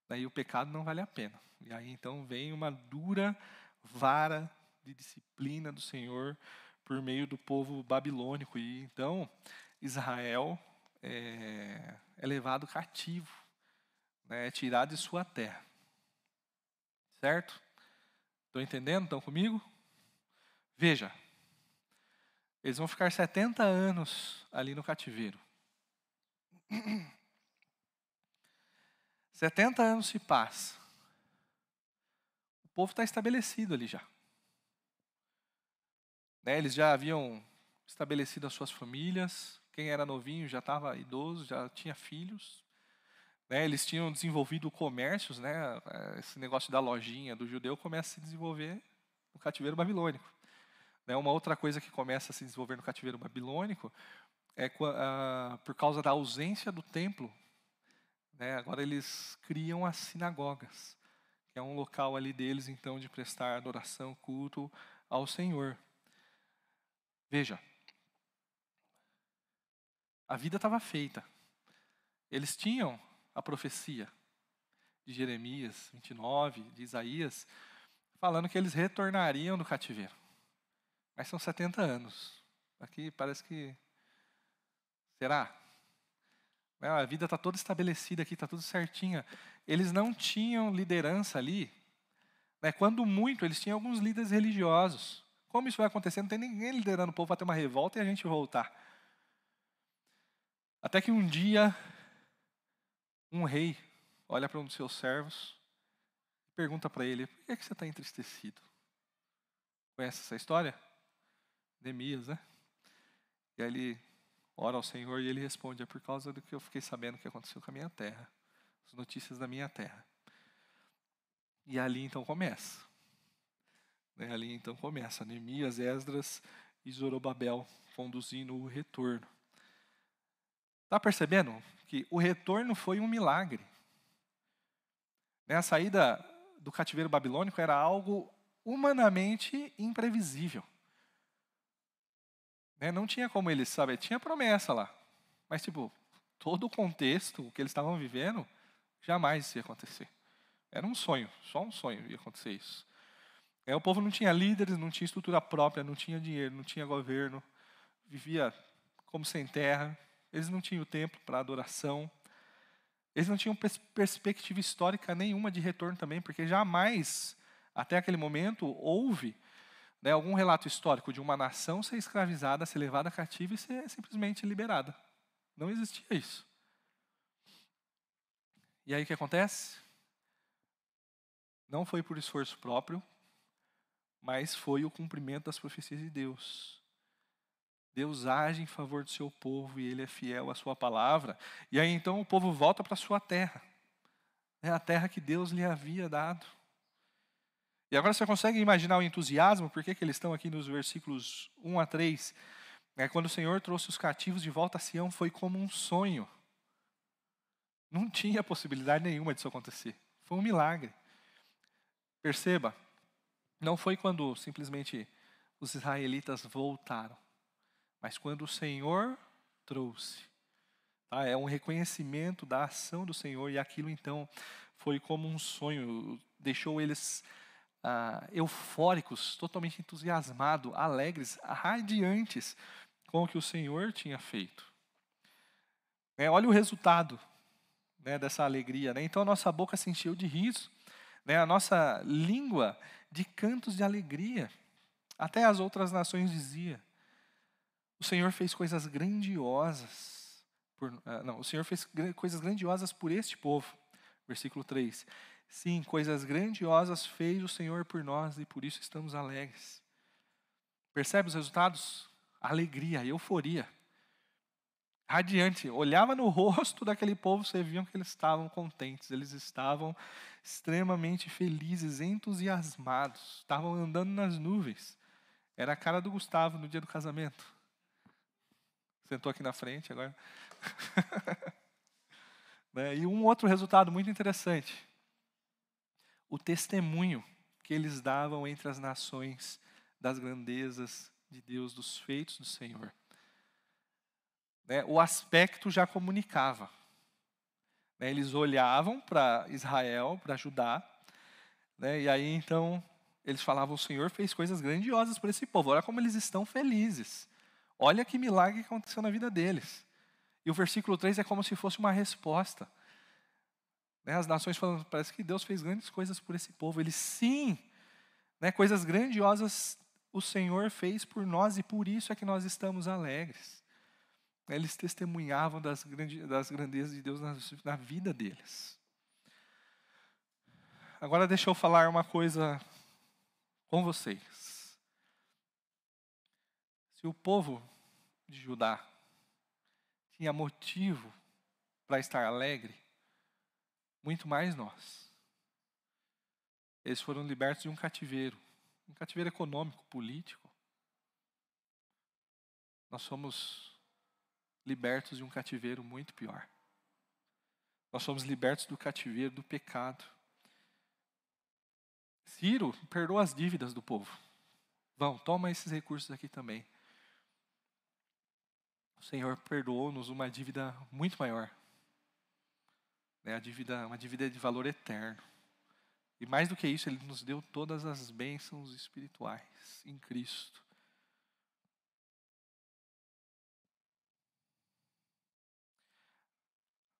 Daí o pecado não vale a pena. E aí então vem uma dura vara de disciplina do Senhor por meio do povo babilônico. E então Israel é, é levado cativo, né, é tirado de sua terra. Certo? Estão entendendo? Estão comigo? Veja, eles vão ficar 70 anos ali no cativeiro. 70 anos se passam. O povo está estabelecido ali já. Né, eles já haviam estabelecido as suas famílias. Quem era novinho já estava idoso, já tinha filhos. Né, eles tinham desenvolvido comércios, né, esse negócio da lojinha do judeu começa a se desenvolver no cativeiro babilônico. Né, uma outra coisa que começa a se desenvolver no cativeiro babilônico é por causa da ausência do templo Né? Agora eles criam as sinagogas, que é um local ali deles, então, de prestar adoração, culto ao Senhor. Veja, a vida estava feita. Eles tinham a profecia de Jeremias 29, de Isaías, falando que eles retornariam do cativeiro. Mas são 70 anos. Aqui parece que. Será? A vida está toda estabelecida aqui, está tudo certinha. Eles não tinham liderança ali. Né? Quando muito, eles tinham alguns líderes religiosos. Como isso vai acontecer? Não tem ninguém liderando o povo para ter uma revolta e a gente voltar. Até que um dia, um rei olha para um dos seus servos e pergunta para ele: por que, é que você está entristecido? Conhece essa história? Neemias, né? E aí ele ora ao Senhor e ele responde: É por causa do que eu fiquei sabendo que aconteceu com a minha terra, as notícias da minha terra. E ali então começa. Né, ali então começa Neemias, Esdras e Zorobabel conduzindo o retorno. Está percebendo que o retorno foi um milagre? Né, a saída do cativeiro babilônico era algo humanamente imprevisível. Né? Não tinha como eles saber, tinha promessa lá. Mas, tipo, todo o contexto que eles estavam vivendo, jamais ia acontecer. Era um sonho, só um sonho ia acontecer isso. É, o povo não tinha líderes, não tinha estrutura própria, não tinha dinheiro, não tinha governo, vivia como sem terra, eles não tinham tempo para adoração, eles não tinham pers perspectiva histórica nenhuma de retorno também, porque jamais, até aquele momento, houve né, algum relato histórico de uma nação ser escravizada, ser levada cativa e ser simplesmente liberada. Não existia isso. E aí o que acontece? Não foi por esforço próprio, mas foi o cumprimento das profecias de Deus. Deus age em favor do seu povo e ele é fiel à sua palavra. E aí então o povo volta para a sua terra. É a terra que Deus lhe havia dado. E agora você consegue imaginar o entusiasmo? Por que, que eles estão aqui nos versículos 1 a 3? É, quando o Senhor trouxe os cativos de volta a Sião, foi como um sonho. Não tinha possibilidade nenhuma disso acontecer. Foi um milagre. Perceba, não foi quando simplesmente os israelitas voltaram, mas quando o Senhor trouxe. Tá? É um reconhecimento da ação do Senhor e aquilo então foi como um sonho, deixou eles ah, eufóricos, totalmente entusiasmados, alegres, radiantes com o que o Senhor tinha feito. É, olha o resultado né, dessa alegria. Né? Então a nossa boca se encheu de riso, né? a nossa língua de cantos de alegria. Até as outras nações dizia: o Senhor fez coisas grandiosas. Por, ah, não, o Senhor fez coisas grandiosas por este povo. Versículo 3. Sim, coisas grandiosas fez o Senhor por nós e por isso estamos alegres. Percebe os resultados? Alegria, euforia. Radiante. Olhava no [laughs] rosto daquele povo, você via que eles estavam contentes, eles estavam extremamente felizes, entusiasmados, estavam andando nas nuvens. Era a cara do Gustavo no dia do casamento. Sentou aqui na frente agora. [laughs] Né, e um outro resultado muito interessante o testemunho que eles davam entre as nações das grandezas de Deus, dos feitos do Senhor. Né, o aspecto já comunicava. Né, eles olhavam para Israel, para Judá, né, e aí então eles falavam: o Senhor fez coisas grandiosas para esse povo, olha como eles estão felizes. Olha que milagre que aconteceu na vida deles. E o versículo 3 é como se fosse uma resposta. Né, as nações falando, parece que Deus fez grandes coisas por esse povo. Ele sim, né, coisas grandiosas o Senhor fez por nós e por isso é que nós estamos alegres. Eles testemunhavam das, grande, das grandezas de Deus na, na vida deles. Agora deixa eu falar uma coisa com vocês. Se o povo de Judá tinha motivo para estar alegre, muito mais nós. Eles foram libertos de um cativeiro, um cativeiro econômico, político. Nós somos libertos de um cativeiro muito pior. Nós somos libertos do cativeiro, do pecado. Ciro perdoa as dívidas do povo. Vão, toma esses recursos aqui também. Senhor perdoou-nos uma dívida muito maior. Né? A dívida, uma dívida de valor eterno. E mais do que isso, Ele nos deu todas as bênçãos espirituais em Cristo.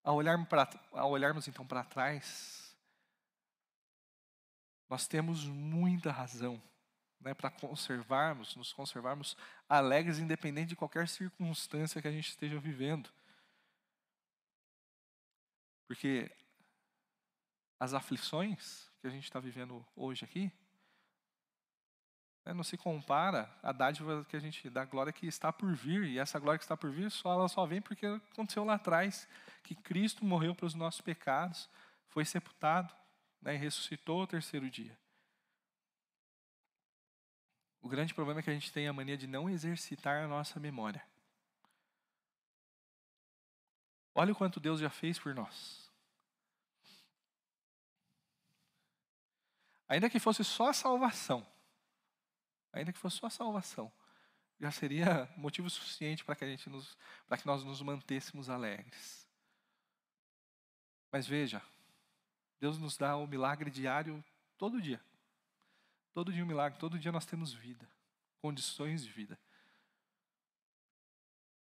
Ao, olhar pra, ao olharmos então para trás, nós temos muita razão né, para conservarmos, nos conservarmos alegres, independente de qualquer circunstância que a gente esteja vivendo. Porque as aflições que a gente está vivendo hoje aqui, né, não se compara à dádiva que a gente, da glória que está por vir. E essa glória que está por vir, só, ela só vem porque aconteceu lá atrás, que Cristo morreu pelos nossos pecados, foi sepultado né, e ressuscitou ao terceiro dia. O grande problema é que a gente tem a mania de não exercitar a nossa memória. Olha o quanto Deus já fez por nós. Ainda que fosse só a salvação, ainda que fosse só a salvação, já seria motivo suficiente para que a gente nos, para que nós nos mantêssemos alegres. Mas veja, Deus nos dá o milagre diário todo dia. Todo dia um milagre, todo dia nós temos vida, condições de vida.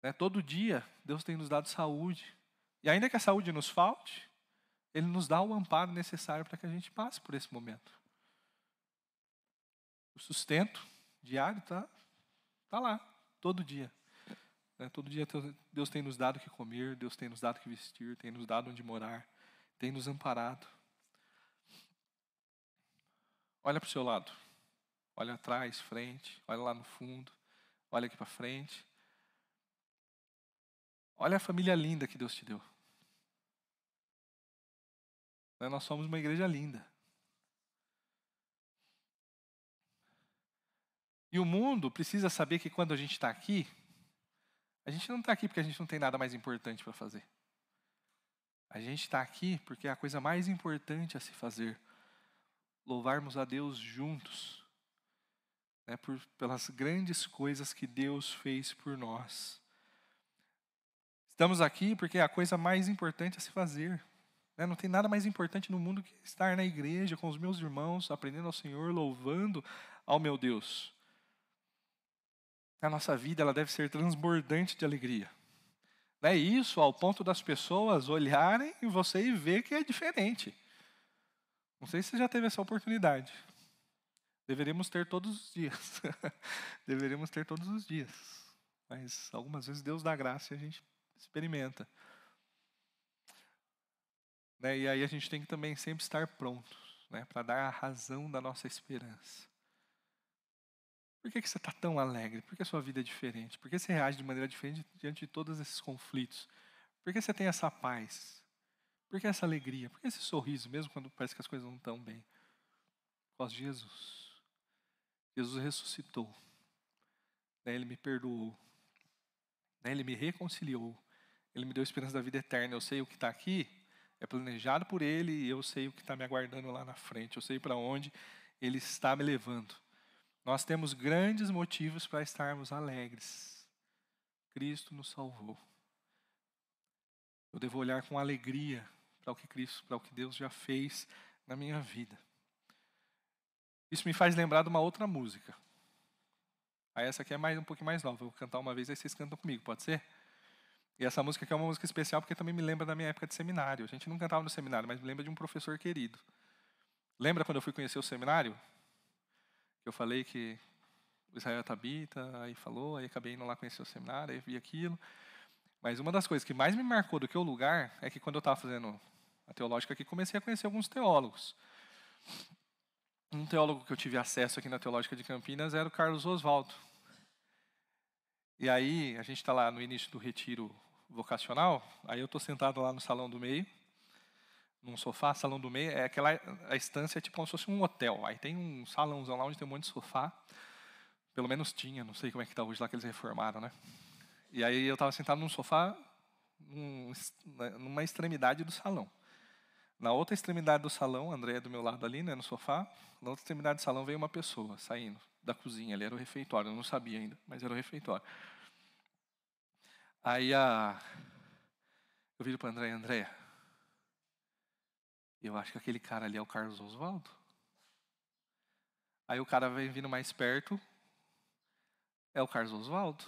Né? Todo dia Deus tem nos dado saúde. E ainda que a saúde nos falte, Ele nos dá o amparo necessário para que a gente passe por esse momento. O sustento diário está tá lá, todo dia. Né? Todo dia Deus tem nos dado o que comer, Deus tem nos dado o que vestir, tem nos dado onde morar, tem nos amparado. Olha para o seu lado. Olha atrás, frente, olha lá no fundo, olha aqui para frente. Olha a família linda que Deus te deu. Né? Nós somos uma igreja linda. E o mundo precisa saber que quando a gente está aqui, a gente não está aqui porque a gente não tem nada mais importante para fazer. A gente está aqui porque é a coisa mais importante a se fazer. Louvarmos a Deus juntos, né, por, pelas grandes coisas que Deus fez por nós. Estamos aqui porque é a coisa mais importante a se fazer. Né? Não tem nada mais importante no mundo que estar na igreja com os meus irmãos, aprendendo ao Senhor, louvando ao meu Deus a nossa vida ela deve ser transbordante de alegria. Não é isso ao ponto das pessoas olharem em você e ver que é diferente. Não sei se você já teve essa oportunidade. Deveríamos ter todos os dias. [laughs] Deveríamos ter todos os dias. Mas algumas vezes Deus dá graça e a gente experimenta. Né? E aí a gente tem que também sempre estar prontos né? para dar a razão da nossa esperança. Por que, que você está tão alegre? Por que a sua vida é diferente? Por que você reage de maneira diferente diante de todos esses conflitos? Por que você tem essa paz? Por que essa alegria? Por que esse sorriso, mesmo quando parece que as coisas não estão bem? Por causa de Jesus. Jesus ressuscitou. Ele me perdoou. Ele me reconciliou. Ele me deu a esperança da vida eterna. Eu sei o que está aqui, é planejado por Ele, e eu sei o que está me aguardando lá na frente. Eu sei para onde Ele está me levando. Nós temos grandes motivos para estarmos alegres. Cristo nos salvou. Eu devo olhar com alegria para o que Cristo, para o que Deus já fez na minha vida. Isso me faz lembrar de uma outra música. Aí essa aqui é mais um pouquinho mais nova. Eu vou cantar uma vez, aí vocês cantam comigo, pode ser? E essa música aqui é uma música especial porque também me lembra da minha época de seminário. A gente não cantava no seminário, mas me lembra de um professor querido. Lembra quando eu fui conhecer o seminário? Eu falei que o Israel Tabita, aí falou, aí acabei indo lá conhecer o seminário, aí vi aquilo. Mas uma das coisas que mais me marcou do que o lugar é que quando eu estava fazendo a teológica aqui, comecei a conhecer alguns teólogos. Um teólogo que eu tive acesso aqui na Teológica de Campinas era o Carlos Oswaldo. E aí, a gente está lá no início do retiro vocacional, aí eu estou sentado lá no salão do meio, num sofá, salão do meio, é aquela a estância é tipo como se fosse um hotel. Aí tem um salãozão lá onde tem um monte de sofá. Pelo menos tinha, não sei como é que está hoje lá que eles reformaram, né? E aí eu estava sentado num sofá, numa extremidade do salão. Na outra extremidade do salão, André do meu lado ali, né, no sofá, na outra extremidade do salão veio uma pessoa saindo da cozinha, ali era o refeitório, eu não sabia ainda, mas era o refeitório. Aí a eu viro para André, André, eu acho que aquele cara ali é o Carlos Oswaldo. Aí o cara vem vindo mais perto, é o Carlos Oswaldo.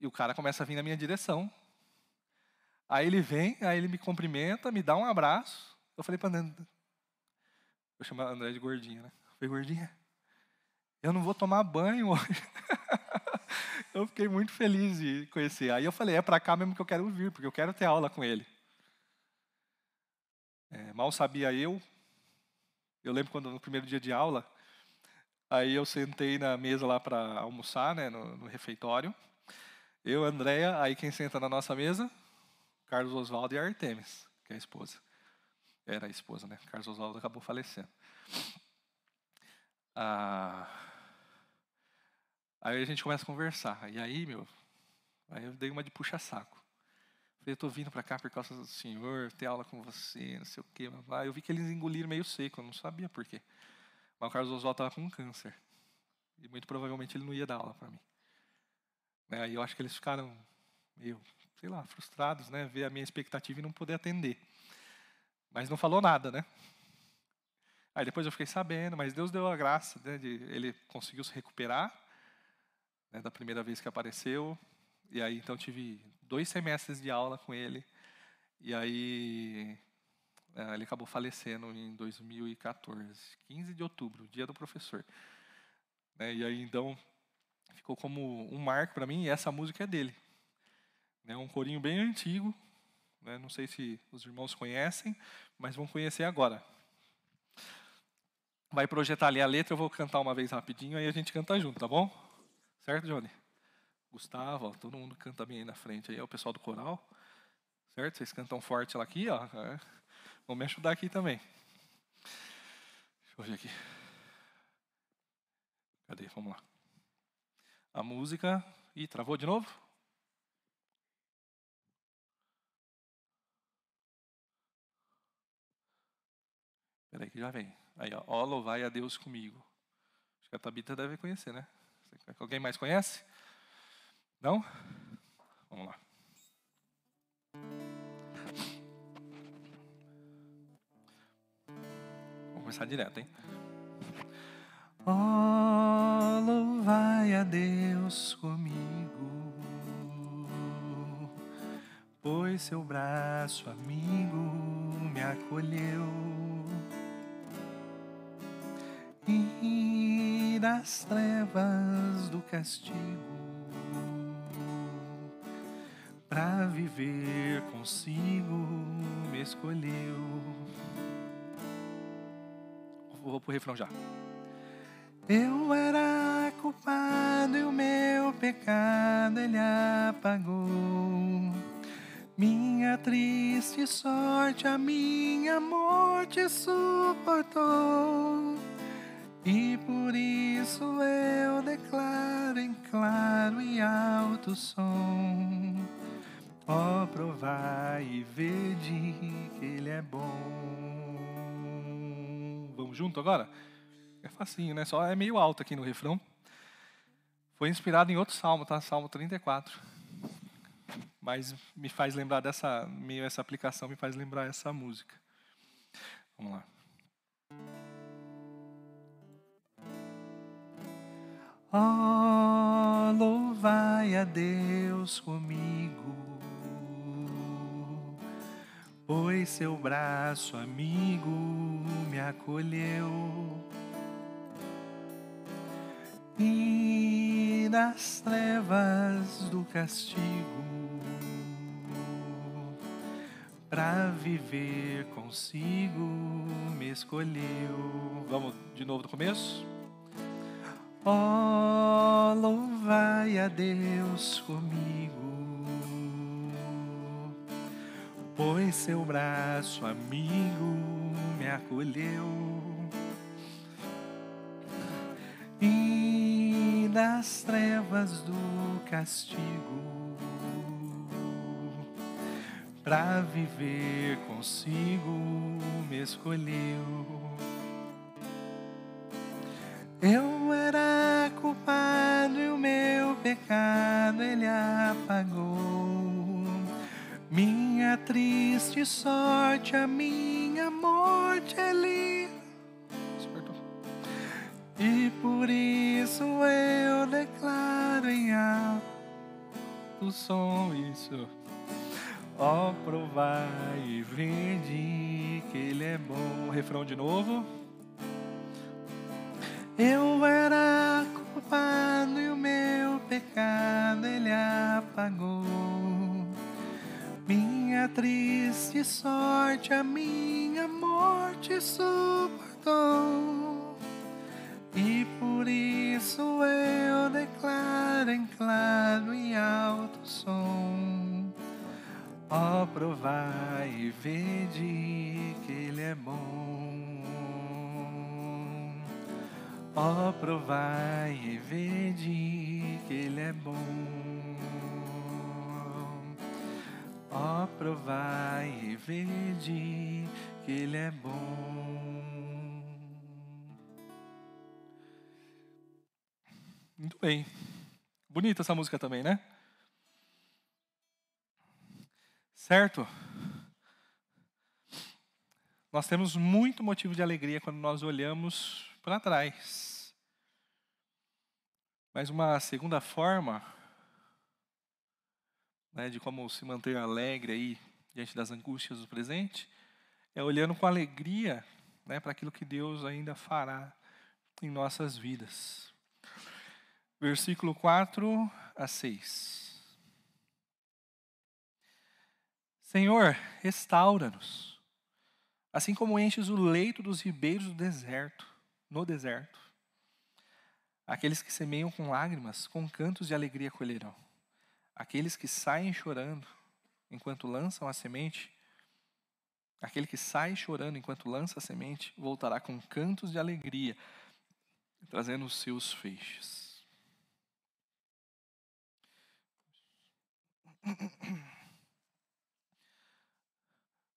E o cara começa a vir na minha direção. Aí ele vem, aí ele me cumprimenta, me dá um abraço. Eu falei para André, eu chamo André de gordinha, né? Falei, gordinha, eu não vou tomar banho hoje. [laughs] eu fiquei muito feliz de conhecer. Aí eu falei, é para cá mesmo que eu quero vir, porque eu quero ter aula com ele. É, mal sabia eu, eu lembro quando no primeiro dia de aula, aí eu sentei na mesa lá para almoçar, né, no, no refeitório. Eu, Andréia, aí quem senta na nossa mesa? Carlos Oswaldo e a Artemis, que é a esposa. Era a esposa, né? Carlos Oswaldo acabou falecendo. Ah, aí a gente começa a conversar. E aí, meu, aí eu dei uma de puxa-saco. Falei, eu estou vindo para cá por causa do senhor, ter aula com você, não sei o quê. Aí eu vi que eles engoliram meio seco, eu não sabia por quê. Mas o Carlos Oswaldo estava com câncer. E muito provavelmente ele não ia dar aula para mim. Né? Aí eu acho que eles ficaram meio sei lá, frustrados, né? Ver a minha expectativa e não poder atender. Mas não falou nada, né? Aí depois eu fiquei sabendo, mas Deus deu a graça, né, de ele conseguiu se recuperar né, da primeira vez que apareceu. E aí então tive dois semestres de aula com ele. E aí é, ele acabou falecendo em 2014, 15 de outubro, dia do professor. Né, e aí então ficou como um marco para mim. E essa música é dele. É um corinho bem antigo, né? não sei se os irmãos conhecem, mas vão conhecer agora. Vai projetar ali a letra, eu vou cantar uma vez rapidinho, aí a gente canta junto, tá bom? Certo, Johnny? Gustavo, ó, todo mundo canta bem aí na frente, aí é o pessoal do coral. Certo? Vocês cantam forte lá aqui, ó. É. Vão me ajudar aqui também. Deixa eu ver aqui. Cadê? Vamos lá. A música. Ih, travou de novo? Peraí que já vem. Aí, ó, ó louvai a Deus comigo. Acho que a Tabita deve conhecer, né? Alguém mais conhece? Não? Vamos lá. Vamos começar direto, hein? Ó, louvai a Deus comigo, pois seu braço amigo me acolheu das trevas do castigo para viver consigo me escolheu. Vou pro refrão já. Eu era culpado e o meu pecado ele apagou. Minha triste sorte, a minha morte suportou e por isso eu declaro em claro e alto som: Ó, oh, provai e vede que Ele é bom. Vamos junto agora? É facinho, né? Só é meio alto aqui no refrão. Foi inspirado em outro salmo, tá? Salmo 34. Mas me faz lembrar dessa, meio essa aplicação me faz lembrar essa música. Vamos lá. Oh, louvai a Deus comigo, pois seu braço amigo me acolheu. E das trevas do castigo, para viver consigo me escolheu. Vamos de novo do começo? Oh, louvai a Deus comigo, pois seu braço amigo me acolheu. E das trevas do castigo, para viver consigo me escolheu. Sorte, a minha morte ele e por isso eu declaro em alto som isso. Ó, oh, provai e que Ele é bom. Refrão de novo. Sorte, a minha morte suportou. E por isso eu declaro em claro e alto som: Ó, oh, provai e vede que Ele é bom. Ó, oh, provai e vede que Ele é bom. Bom. Muito bem. Bonita essa música também, né? Certo? Nós temos muito motivo de alegria quando nós olhamos para trás. Mas uma segunda forma né, de como se manter alegre aí diante das angústias do presente é olhando com alegria né, para aquilo que Deus ainda fará em nossas vidas versículo 4 a 6. Senhor, restaura-nos, assim como enches o leito dos ribeiros do deserto, no deserto. Aqueles que semeiam com lágrimas, com cantos de alegria colherão. Aqueles que saem chorando enquanto lançam a semente, aquele que sai chorando enquanto lança a semente, voltará com cantos de alegria, trazendo os seus feixes.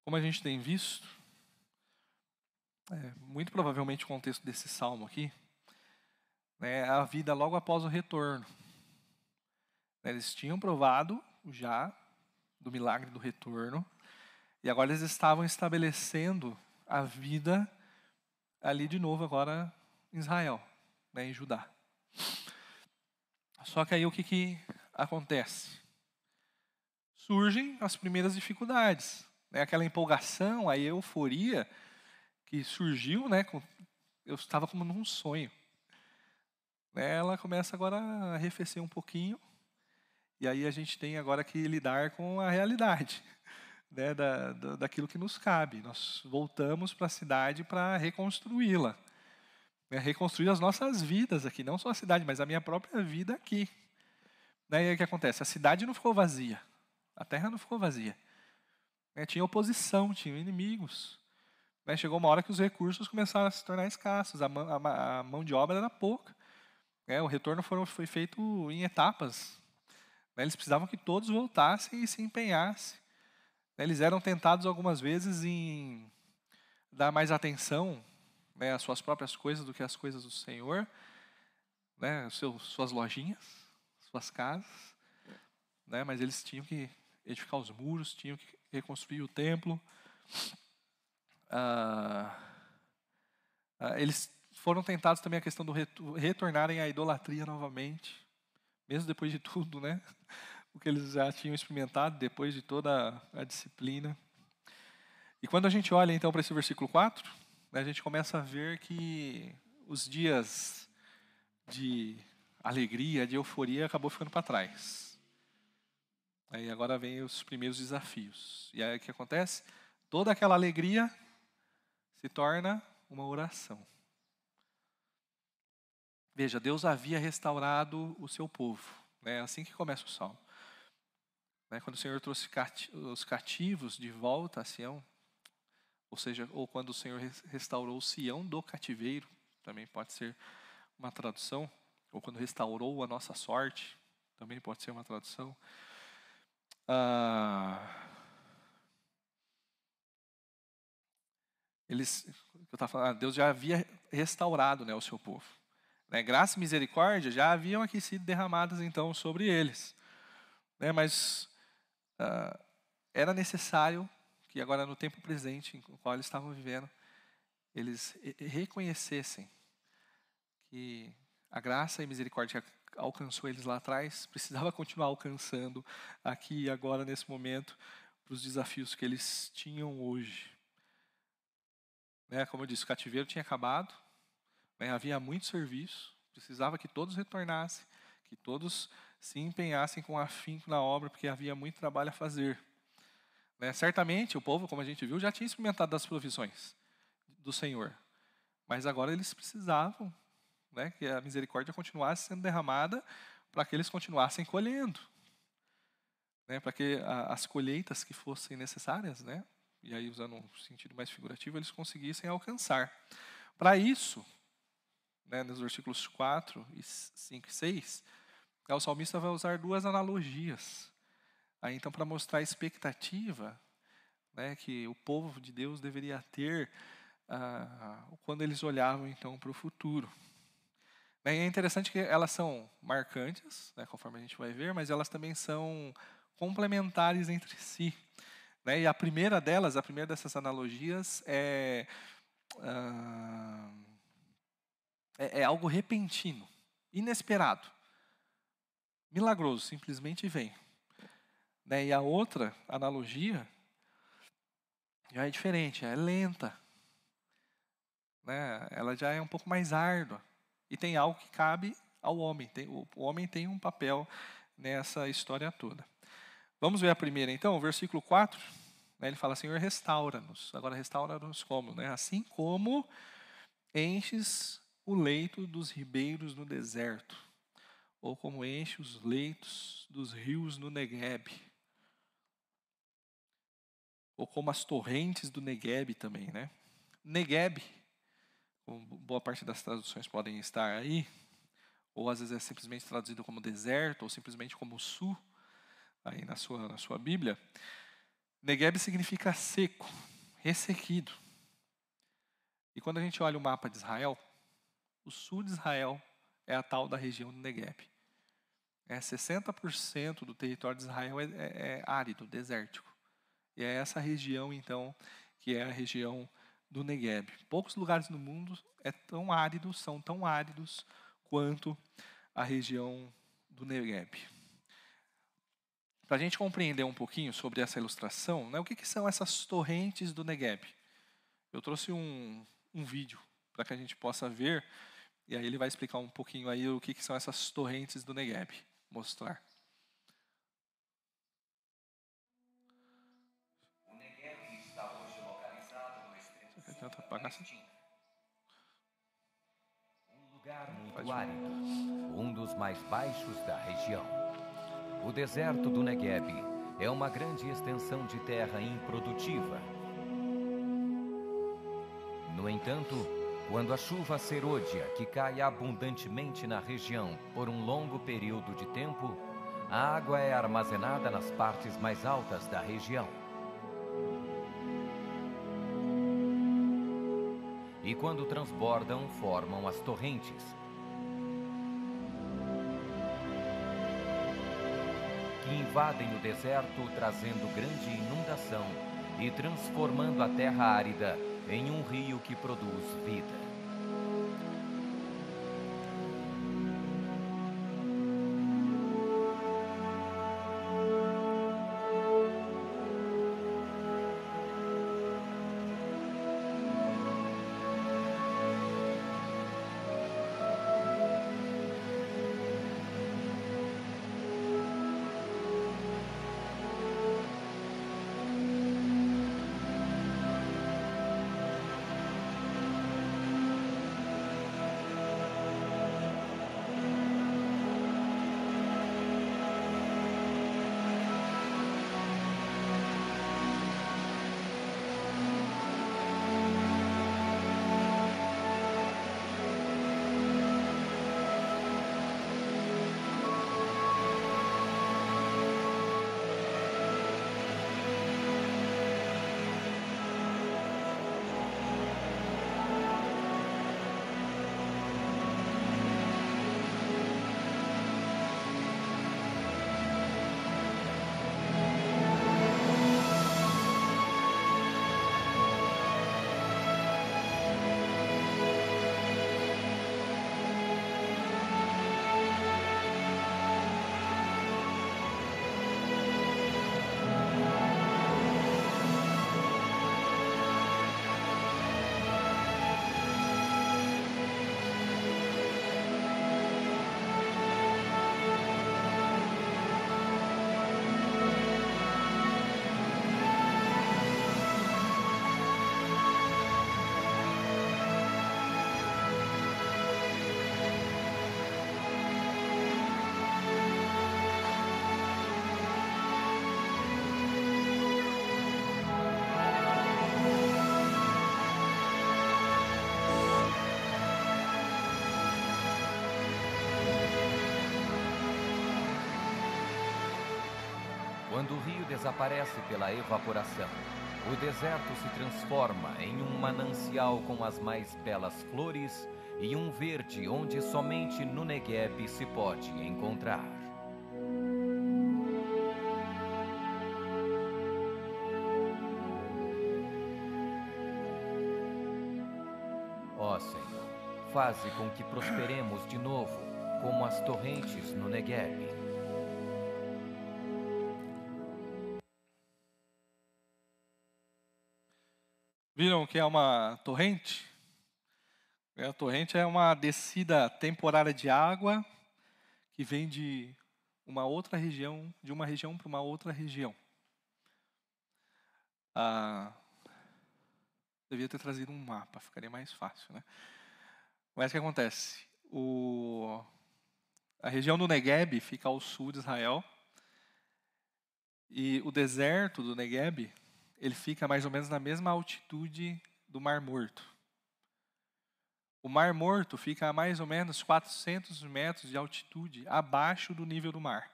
Como a gente tem visto, é, muito provavelmente o contexto desse salmo aqui, é a vida logo após o retorno. Eles tinham provado já do milagre do retorno, e agora eles estavam estabelecendo a vida ali de novo, agora em Israel, né, em Judá. Só que aí o que, que acontece? surgem as primeiras dificuldades. Né? Aquela empolgação, a euforia que surgiu, né? eu estava como num sonho. Ela começa agora a arrefecer um pouquinho, e aí a gente tem agora que lidar com a realidade. Né, da, da, daquilo que nos cabe. Nós voltamos para a cidade para reconstruí-la. Né, reconstruir as nossas vidas aqui, não só a cidade, mas a minha própria vida aqui. Né, e aí o que acontece? A cidade não ficou vazia. A terra não ficou vazia. É, tinha oposição, tinha inimigos. Né? Chegou uma hora que os recursos começaram a se tornar escassos, a mão, a, a mão de obra era pouca. É, o retorno foram, foi feito em etapas. Né? Eles precisavam que todos voltassem e se empenhassem. Né? Eles eram tentados algumas vezes em dar mais atenção né, às suas próprias coisas do que às coisas do Senhor, né, seus, suas lojinhas, suas casas, né, mas eles tinham que edificar os muros, tinham que reconstruir o templo. Ah, ah, eles foram tentados também a questão do retornarem à idolatria novamente, mesmo depois de tudo, né? O que eles já tinham experimentado, depois de toda a disciplina. E quando a gente olha então para esse versículo 4, né, a gente começa a ver que os dias de alegria, de euforia, acabou ficando para trás. Aí agora vem os primeiros desafios. E aí o que acontece? Toda aquela alegria se torna uma oração. Veja, Deus havia restaurado o seu povo. É né? assim que começa o salmo. Né? Quando o Senhor trouxe os cativos de volta a Sião, ou seja, ou quando o Senhor restaurou Sião do cativeiro, também pode ser uma tradução, ou quando restaurou a nossa sorte, também pode ser uma tradução. Ah, eles, eu estava falando, ah, Deus já havia restaurado né, o seu povo. Né, graça e misericórdia já haviam aqui sido derramadas então sobre eles. Né, mas uh, era necessário que agora no tempo presente, no qual eles estavam vivendo, eles reconhecessem que a graça e misericórdia que alcançou eles lá atrás precisava [laughs] continuar alcançando aqui e agora nesse momento para os desafios que eles tinham hoje. Né, como eu disse, o cativeiro tinha acabado, né, havia muito serviço, precisava que todos retornassem, que todos se empenhassem com afinco na obra, porque havia muito trabalho a fazer. Né? Certamente o povo, como a gente viu, já tinha experimentado das provisões do Senhor. Mas agora eles precisavam né, que a misericórdia continuasse sendo derramada para que eles continuassem colhendo. Né, para que a, as colheitas que fossem necessárias, né, e aí usando um sentido mais figurativo, eles conseguissem alcançar. Para isso, né, nos versículos 4, 5 e 6, o salmista vai usar duas analogias. Aí, então, para mostrar a expectativa né, que o povo de Deus deveria ter ah, quando eles olhavam então para o futuro. É interessante que elas são marcantes, né, conforme a gente vai ver, mas elas também são complementares entre si. Né, e a primeira delas, a primeira dessas analogias é, ah, é, é algo repentino, inesperado, milagroso, simplesmente vem. Né? E a outra analogia já é diferente, é lenta. Né? Ela já é um pouco mais árdua. E tem algo que cabe ao homem. Tem, o, homem tem um papel nessa história toda. Vamos ver a primeira então, o versículo 4. Né, ele fala, Senhor, restaura-nos. Agora, restaura-nos como? Né? Assim como enches o leito dos ribeiros no deserto, ou como enche os leitos dos rios no Negueb ou como as torrentes do Negueb também, né? Negueb, como boa parte das traduções podem estar aí, ou às vezes é simplesmente traduzido como deserto, ou simplesmente como sul, aí na sua, na sua Bíblia. Negueb significa seco, ressequido. E quando a gente olha o mapa de Israel, o sul de Israel é a tal da região do Negueb. É 60% do território de Israel é, é, é árido, desértico. E é essa região, então, que é a região do Negev. Poucos lugares no mundo é tão áridos, são tão áridos quanto a região do Negev. Para a gente compreender um pouquinho sobre essa ilustração, né, o que, que, são essas torrentes do Negev? Eu trouxe um, um vídeo para que a gente possa ver, e aí ele vai explicar um pouquinho aí o que, que são essas torrentes do Negev. Mostrar. tenta apagar assim. Um lugar muito árido, um dos mais baixos da região. O deserto do Negueb é uma grande extensão de terra improdutiva. No entanto, quando a chuva serôdia, que cai abundantemente na região por um longo período de tempo, a água é armazenada nas partes mais altas da região. e quando transbordam, formam as torrentes. Que invadem o deserto, trazendo grande inundação e transformando a terra árida em um rio que produz vida. Rio desaparece pela evaporação, o deserto se transforma em um manancial com as mais belas flores e um verde onde somente no Negueb se pode encontrar. Ó Senhor, faze com que prosperemos de novo, como as torrentes no Negueb. Viram que é uma torrente? A torrente é uma descida temporária de água que vem de uma outra região, de uma região para uma outra região. Ah, devia ter trazido um mapa, ficaria mais fácil, né? Mas o que acontece? O, a região do Negueb fica ao sul de Israel e o deserto do Negueb ele fica mais ou menos na mesma altitude do Mar Morto. O Mar Morto fica a mais ou menos 400 metros de altitude abaixo do nível do mar.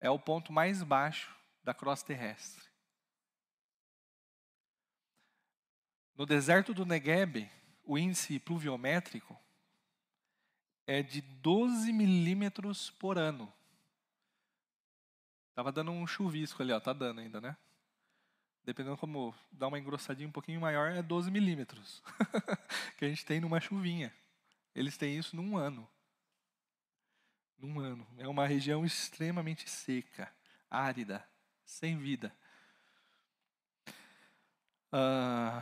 É o ponto mais baixo da crosta terrestre. No deserto do Negueb, o índice pluviométrico é de 12 milímetros por ano. Tava dando um chuvisco ali, ó, tá dando ainda, né? Dependendo como dá uma engrossadinha um pouquinho maior, é 12 milímetros. [laughs] que a gente tem numa chuvinha. Eles têm isso num ano. Num ano. É uma região extremamente seca, árida, sem vida. Uh,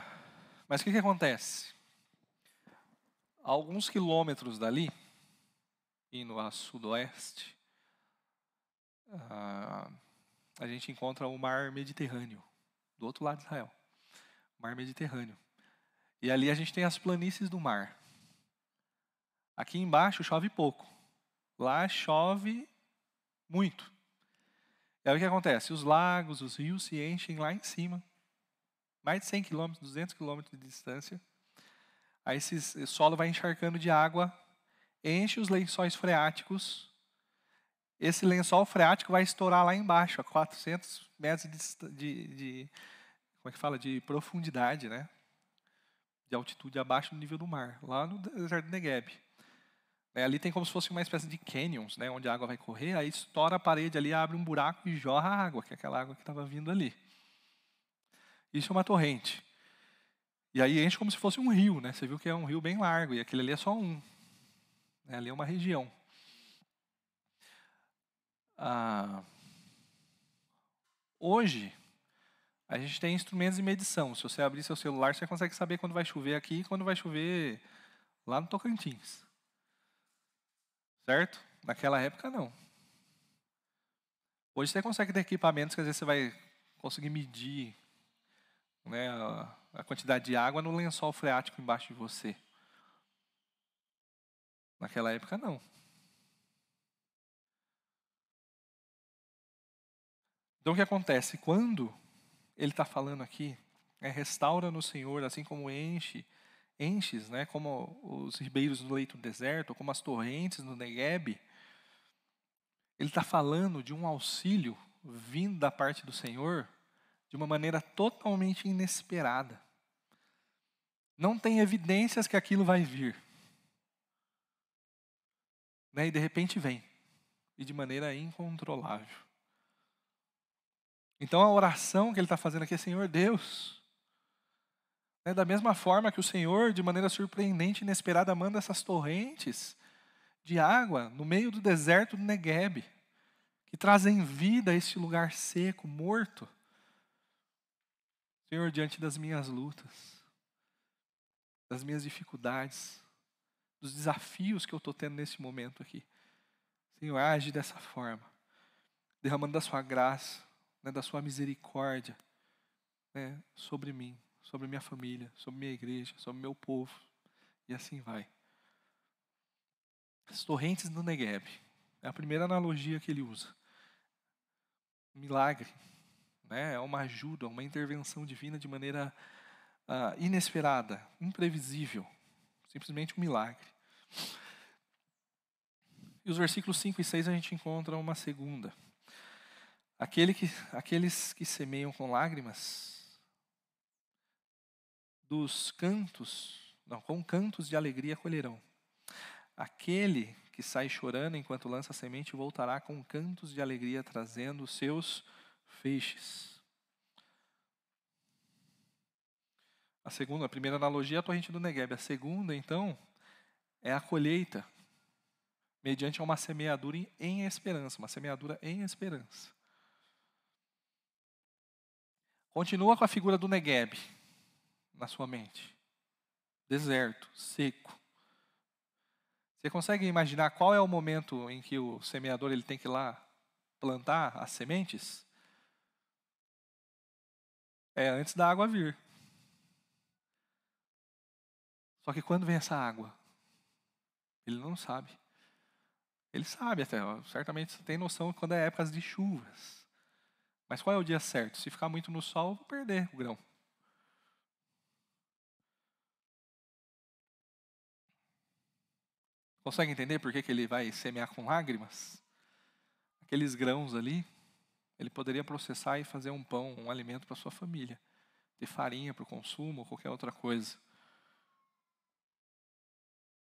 mas o que, que acontece? Alguns quilômetros dali, indo a sudoeste, ah, a gente encontra o mar Mediterrâneo, do outro lado de Israel. Mar Mediterrâneo. E ali a gente tem as planícies do mar. Aqui embaixo chove pouco. Lá chove muito. E aí o que acontece? Os lagos, os rios se enchem lá em cima. Mais de 100 quilômetros, 200 quilômetros de distância. Aí esse solo vai encharcando de água, enche os lençóis freáticos esse lençol freático vai estourar lá embaixo, a 400 metros de, de, de, como é que fala, de profundidade, né? De altitude abaixo do nível do mar, lá no deserto do Negev. É, ali tem como se fosse uma espécie de canyons, né, onde a água vai correr, aí estoura a parede ali, abre um buraco e jorra a água, que é aquela água que estava vindo ali. Isso é uma torrente. E aí enche como se fosse um rio, né? Você viu que é um rio bem largo, e aquele ali é só um. Né? Ali é uma região. Ah, hoje, a gente tem instrumentos de medição. Se você abrir seu celular, você consegue saber quando vai chover aqui e quando vai chover lá no Tocantins. Certo? Naquela época, não. Hoje você consegue ter equipamentos que às vezes você vai conseguir medir né, a, quantidade de água no lençol freático embaixo de você. Naquela época, não. Então o que acontece? Quando ele está falando aqui, é, restaura no Senhor, assim como enche, enches, né, como os ribeiros no leito do deserto, como as torrentes no Negueb, ele está falando de um auxílio vindo da parte do Senhor de uma maneira totalmente inesperada. Não tem evidências que aquilo vai vir. Né, e de repente vem. E de maneira incontrolável. Então a oração que ele está fazendo aqui é: Senhor Deus. Né, da mesma forma que o Senhor, de maneira surpreendente e inesperada, manda essas torrentes de água no meio do deserto do Negueb, que trazem vida a este lugar seco, morto. Senhor, diante das minhas lutas, das minhas dificuldades, dos desafios que eu estou tendo nesse momento aqui, Senhor, age dessa forma, derramando da sua graça, né, da sua misericórdia né, sobre mim, sobre minha família, sobre minha igreja, sobre meu povo. E assim vai. As torrentes do Negev. É a primeira analogia que ele usa. Milagre. Né, é uma ajuda, uma intervenção divina de maneira uh, inesperada, imprevisível. Simplesmente um milagre. E os versículos 5 e 6 a gente encontra uma segunda. Aquele que, aqueles que semeiam com lágrimas, dos cantos, não, com cantos de alegria colherão. Aquele que sai chorando enquanto lança a semente voltará com cantos de alegria trazendo os seus feixes. A segunda, a primeira analogia é a torrente do Negueb. A segunda, então, é a colheita, mediante uma semeadura em esperança, uma semeadura em esperança. Continua com a figura do Negueb na sua mente. Deserto, seco. Você consegue imaginar qual é o momento em que o semeador ele tem que ir lá plantar as sementes? É antes da água vir. Só que quando vem essa água, ele não sabe. Ele sabe até, certamente tem noção quando é épocas de chuvas. Mas qual é o dia certo? Se ficar muito no sol, vou perder o grão. Consegue entender por que, que ele vai semear com lágrimas? Aqueles grãos ali, ele poderia processar e fazer um pão, um alimento para sua família. Ter farinha para o consumo ou qualquer outra coisa.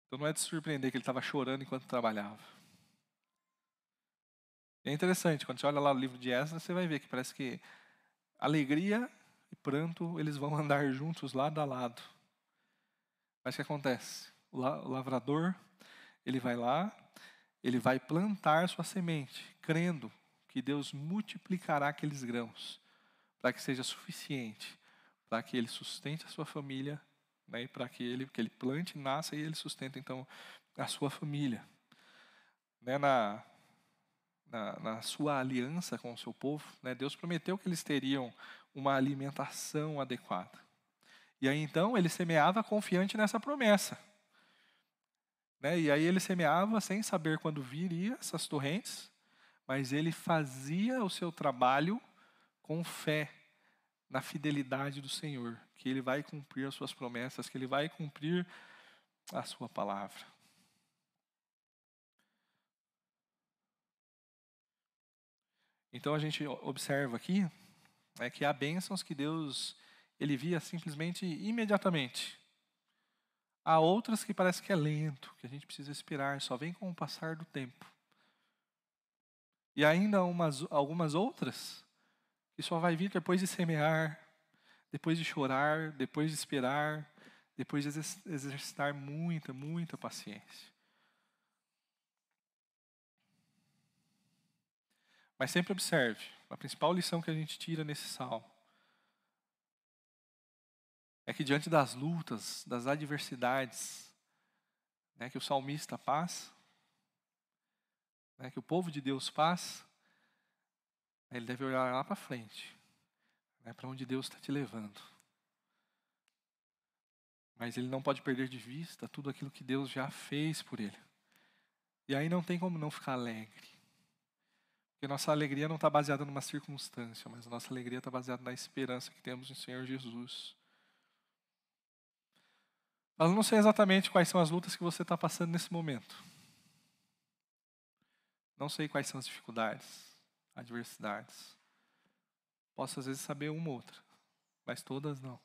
Então não é de surpreender que ele estava chorando enquanto trabalhava. É interessante, quando você olha lá o livro de Esdras, você vai ver que parece que alegria e pranto, eles vão [laughs] andar juntos lado a lado. Mas o que acontece? O lavrador, ele vai lá, ele vai plantar sua semente, crendo que Deus multiplicará aqueles grãos, para que seja suficiente, para que ele sustente a sua família né, para que ele, que ele plante, nasça e ele sustenta então a sua família. Né, na, na, na, sua aliança com o seu povo, né, Deus prometeu que eles teriam uma alimentação adequada. E aí então ele semeava confiante nessa promessa. Né, e aí ele semeava sem saber quando viria essas torrentes, mas ele fazia o seu trabalho com fé na fidelidade do Senhor que Ele vai cumprir as suas promessas, que Ele vai cumprir a sua palavra. Então a gente observa aqui é que há bênçãos que Deus ele via simplesmente imediatamente. Há outras que parece que é lento, que a gente precisa esperar, só vem com o passar do tempo. E ainda umas, algumas outras que só vai vir depois de semear, depois de chorar, depois de esperar, depois de exercitar muita, muita paciência. Mas sempre observe, a principal lição que a gente tira nesse salmo é que diante das lutas, das adversidades né, que o salmista passa, né, que o povo de Deus passa, ele deve olhar lá para frente é para onde Deus está te levando. Mas ele não pode perder de vista tudo aquilo que Deus já fez por ele. E aí não tem como não ficar alegre. Porque nossa alegria não está baseada numa circunstância, mas a nossa alegria está baseada na esperança que temos no Senhor Jesus. Mas eu não sei exatamente quais são as lutas que você está passando nesse momento. Não sei quais são as dificuldades, adversidades. Posso às vezes saber uma ou outra, mas todas não.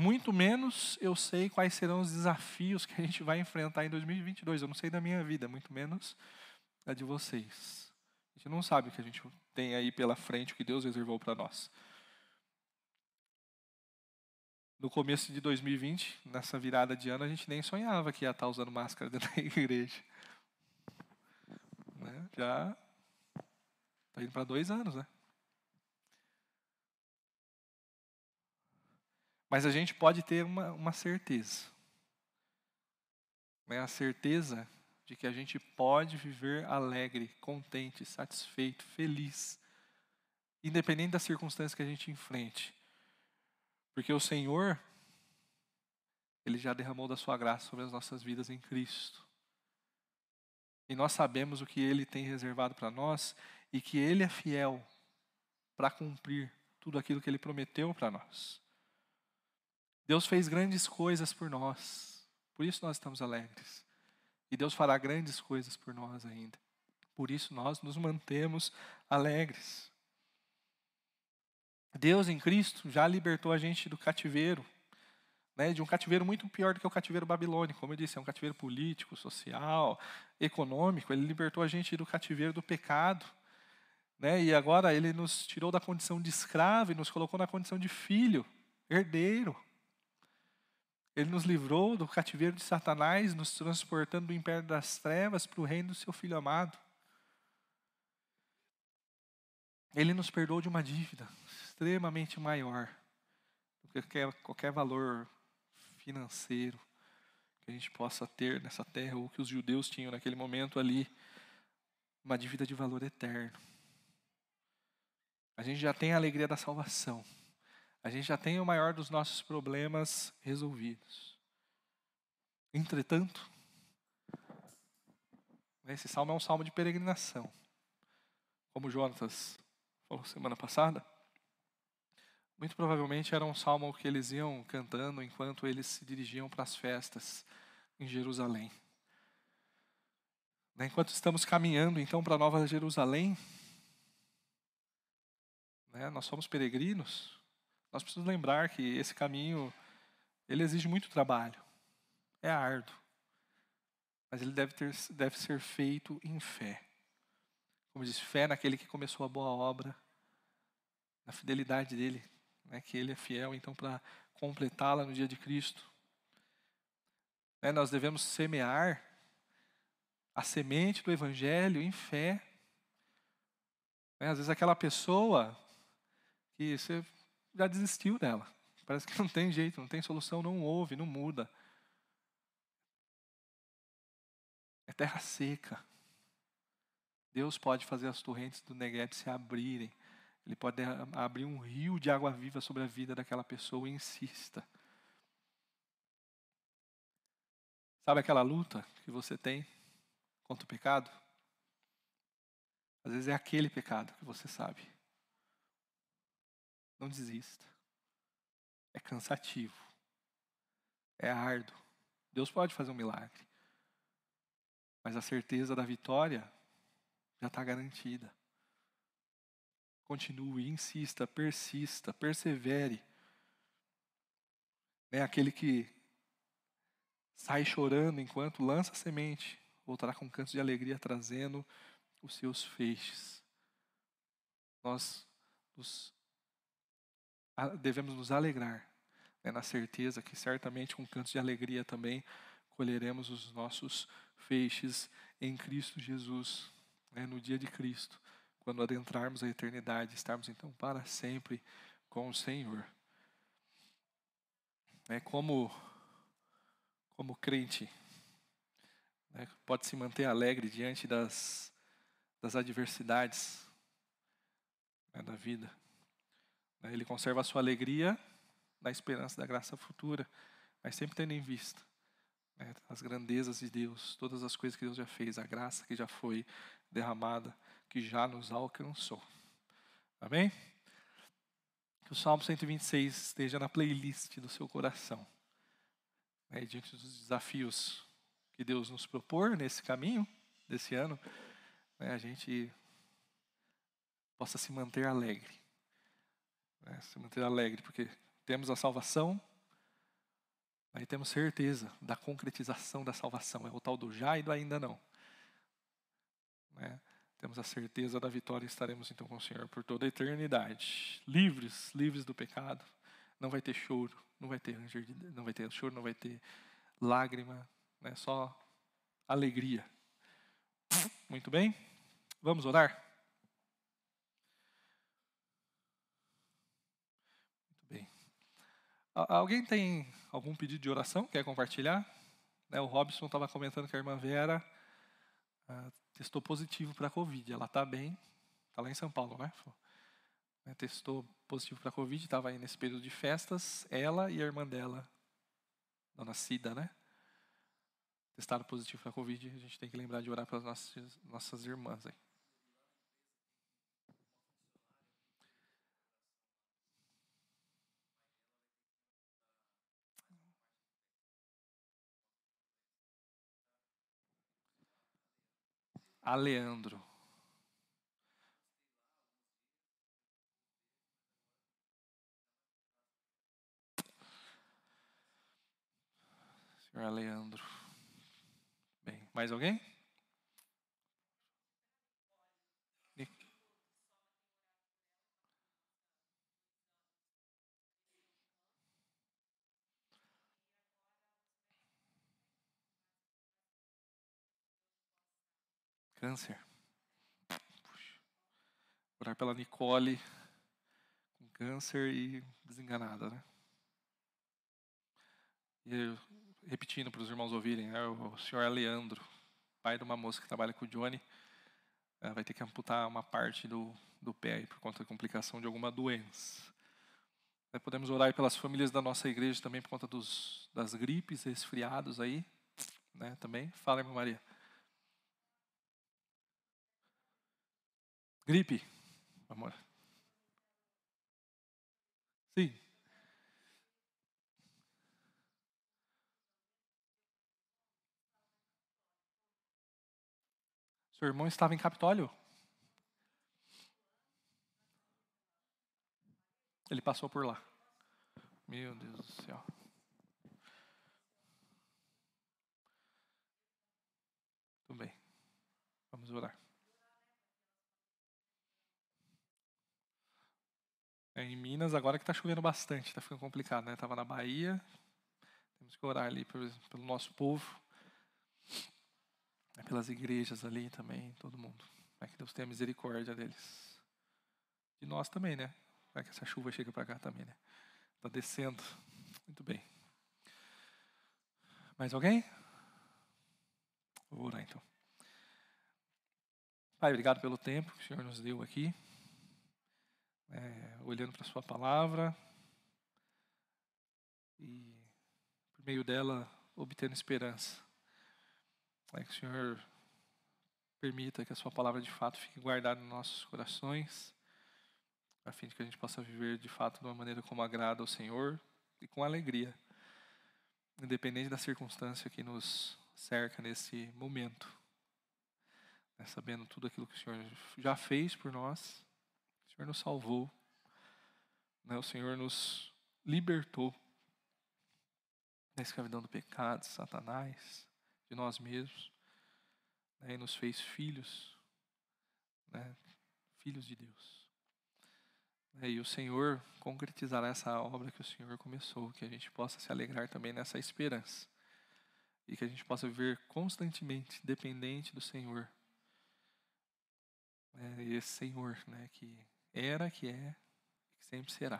Muito menos eu sei quais serão os desafios que a gente vai enfrentar em 2022. Eu não sei da minha vida, muito menos a de vocês. A gente não sabe o que a gente tem aí pela frente, o que Deus reservou para nós no começo de 2020, nessa virada de ano, a gente nem sonhava que ia estar usando máscara dentro [laughs] da igreja. Né? Já está indo para dois anos, né? Mas a gente pode ter uma, uma certeza. Né? A certeza de que a gente pode viver alegre, contente, satisfeito, feliz, independente das circunstâncias que a gente enfrente. Porque o Senhor, Ele já derramou da Sua graça sobre as nossas vidas em Cristo. E nós sabemos o que Ele tem reservado para nós e que Ele é fiel para cumprir tudo aquilo que Ele prometeu para nós. Deus fez grandes coisas por nós, Por isso nós estamos alegres. E Deus fará grandes coisas por nós ainda. Por isso nós nos mantemos alegres. Deus em Cristo já libertou a gente do cativeiro, né, de um cativeiro muito pior do que o cativeiro babilônico. Como eu disse, é um cativeiro político, social, econômico. Ele libertou a gente do cativeiro do pecado. Né, e agora ele nos tirou da condição de escravo e nos colocou na condição de filho, herdeiro. Ele nos livrou do cativeiro de Satanás, nos transportando do império das trevas para o reino do seu Filho amado. Ele nos perdoou de uma dívida extremamente maior do que qualquer, qualquer valor financeiro que a gente possa ter nessa terra, ou que os judeus tinham naquele momento ali, uma dívida de valor eterno. A gente já tem a alegria da salvação a gente já tem o maior dos nossos problemas resolvidos. Entretanto, esse salmo é um salmo de peregrinação. Como Jonatas falou semana passada, muito provavelmente era um salmo que eles iam cantando enquanto eles se dirigiam para as festas em Jerusalém. Né, enquanto estamos caminhando então para Nova Jerusalém, né, nós somos peregrinos, nós precisamos lembrar que esse caminho, ele exige muito trabalho. É árduo. Mas ele deve, ter, deve ser feito em fé. Como diz, fé naquele que começou a boa obra, na fidelidade dele, né, que ele é fiel, então, para completá-la no dia de Cristo. Né, nós devemos semear a semente do Evangelho em fé. Né, às vezes aquela pessoa que você já desistiu dela. Parece que não tem jeito, não tem solução, não ouve, não muda. É terra seca. Deus pode fazer as torrentes do Negev se abrirem. Ele pode abrir um rio de água viva sobre a vida daquela pessoa. Insista. Sabe aquela luta que você tem contra o pecado? Às vezes é aquele pecado que você sabe. Não desista. É cansativo. É árduo. Deus pode fazer um milagre. Mas a certeza da vitória já está garantida. Continue, insista, persista, persevere. É aquele que sai chorando enquanto lança a semente, voltará com cantos de alegria trazendo os seus feixes. Nós nos devemos nos alegrar né, na certeza que certamente com cantos de alegria também colheremos os nossos feixes em Cristo Jesus, né, no dia de Cristo, quando adentrarmos a eternidade, estarmos então para sempre com o Senhor. É como como crente né, pode se manter alegre diante das das adversidades né, da vida. Né, ele conserva a sua alegria na esperança da graça futura, mas sempre tendo em vista né, as grandezas de Deus, todas as coisas que Deus já fez, a graça que já foi derramada, que já nos alcançou. Amém? Que o Salmo 126 esteja na playlist do seu coração. Né, diante dos desafios que Deus nos propor nesse caminho, desse ano, né, a gente possa se manter alegre né, se manter alegre, porque temos a salvação, aí temos certeza da concretização da salvação. É o tal do já e do ainda não. Né? Temos a certeza da vitória e estaremos então com o Senhor por toda a eternidade. Livres, livres do pecado. Não vai ter choro, não vai ter não vai ter choro, não vai ter lágrima, né? só alegria. Muito bem? Vamos orar? Alguém tem algum pedido de oração? Quer compartilhar? Né, o Robson estava comentando que a irmã Vera uh, testou positivo para a Covid. Ela está bem, está lá em São Paulo, né? né testou positivo para a Covid, estava aí nesse período de festas. Ela e a irmã dela, dona Cida, né? Testaram positivo para a Covid. A gente tem que lembrar de orar para as nossas, nossas irmãs aí. Aleandro. Senhor Aleandro. Bem, mais alguém? Câncer. Puxa. Orar pela Nicole com câncer e desenganada, né? E repetindo para os irmãos ouvirem, é o senhor Leandro, pai de uma moça que trabalha com o Johnny, é, vai ter que amputar uma parte do, do pé por conta da complicação de alguma doença. É, podemos orar pelas famílias da nossa igreja também por conta dos, das gripes, resfriados aí, né, também. Fala, irmã Maria. Gripe, amor. Sim. Seu irmão estava em Capitólio? Ele passou por lá. Meu Deus do céu. Tudo bem. Vamos orar. É, em Minas, agora que está chovendo bastante, está ficando complicado, né? Estava na Bahia, temos que orar ali pelo, pelo nosso povo, né? pelas igrejas ali também, todo mundo. É que Deus tenha misericórdia deles. De nós também, né? É que essa chuva chega para cá também, né? Está descendo. Muito bem. Mais alguém? Vou orar então. Pai, obrigado pelo tempo que o Senhor nos deu aqui é, olhando para a Sua palavra e, por meio dela, obtendo esperança. É que o Senhor permita que a Sua palavra de fato fique guardada nos nossos corações, a fim de que a gente possa viver de fato de uma maneira como agrada ao Senhor e com alegria, independente da circunstância que nos cerca nesse momento. Né, sabendo tudo aquilo que o Senhor já fez por nós Senhor nos salvou, né? o Senhor nos libertou da escravidão do pecado, de Satanás, de nós mesmos, né? e nos fez filhos, né? filhos de Deus. Né? E o Senhor concretizará essa obra que o Senhor começou, que a gente possa se alegrar também nessa esperança. E que a gente possa viver constantemente dependente do Senhor. É, esse Senhor né, que era, que é e que sempre será.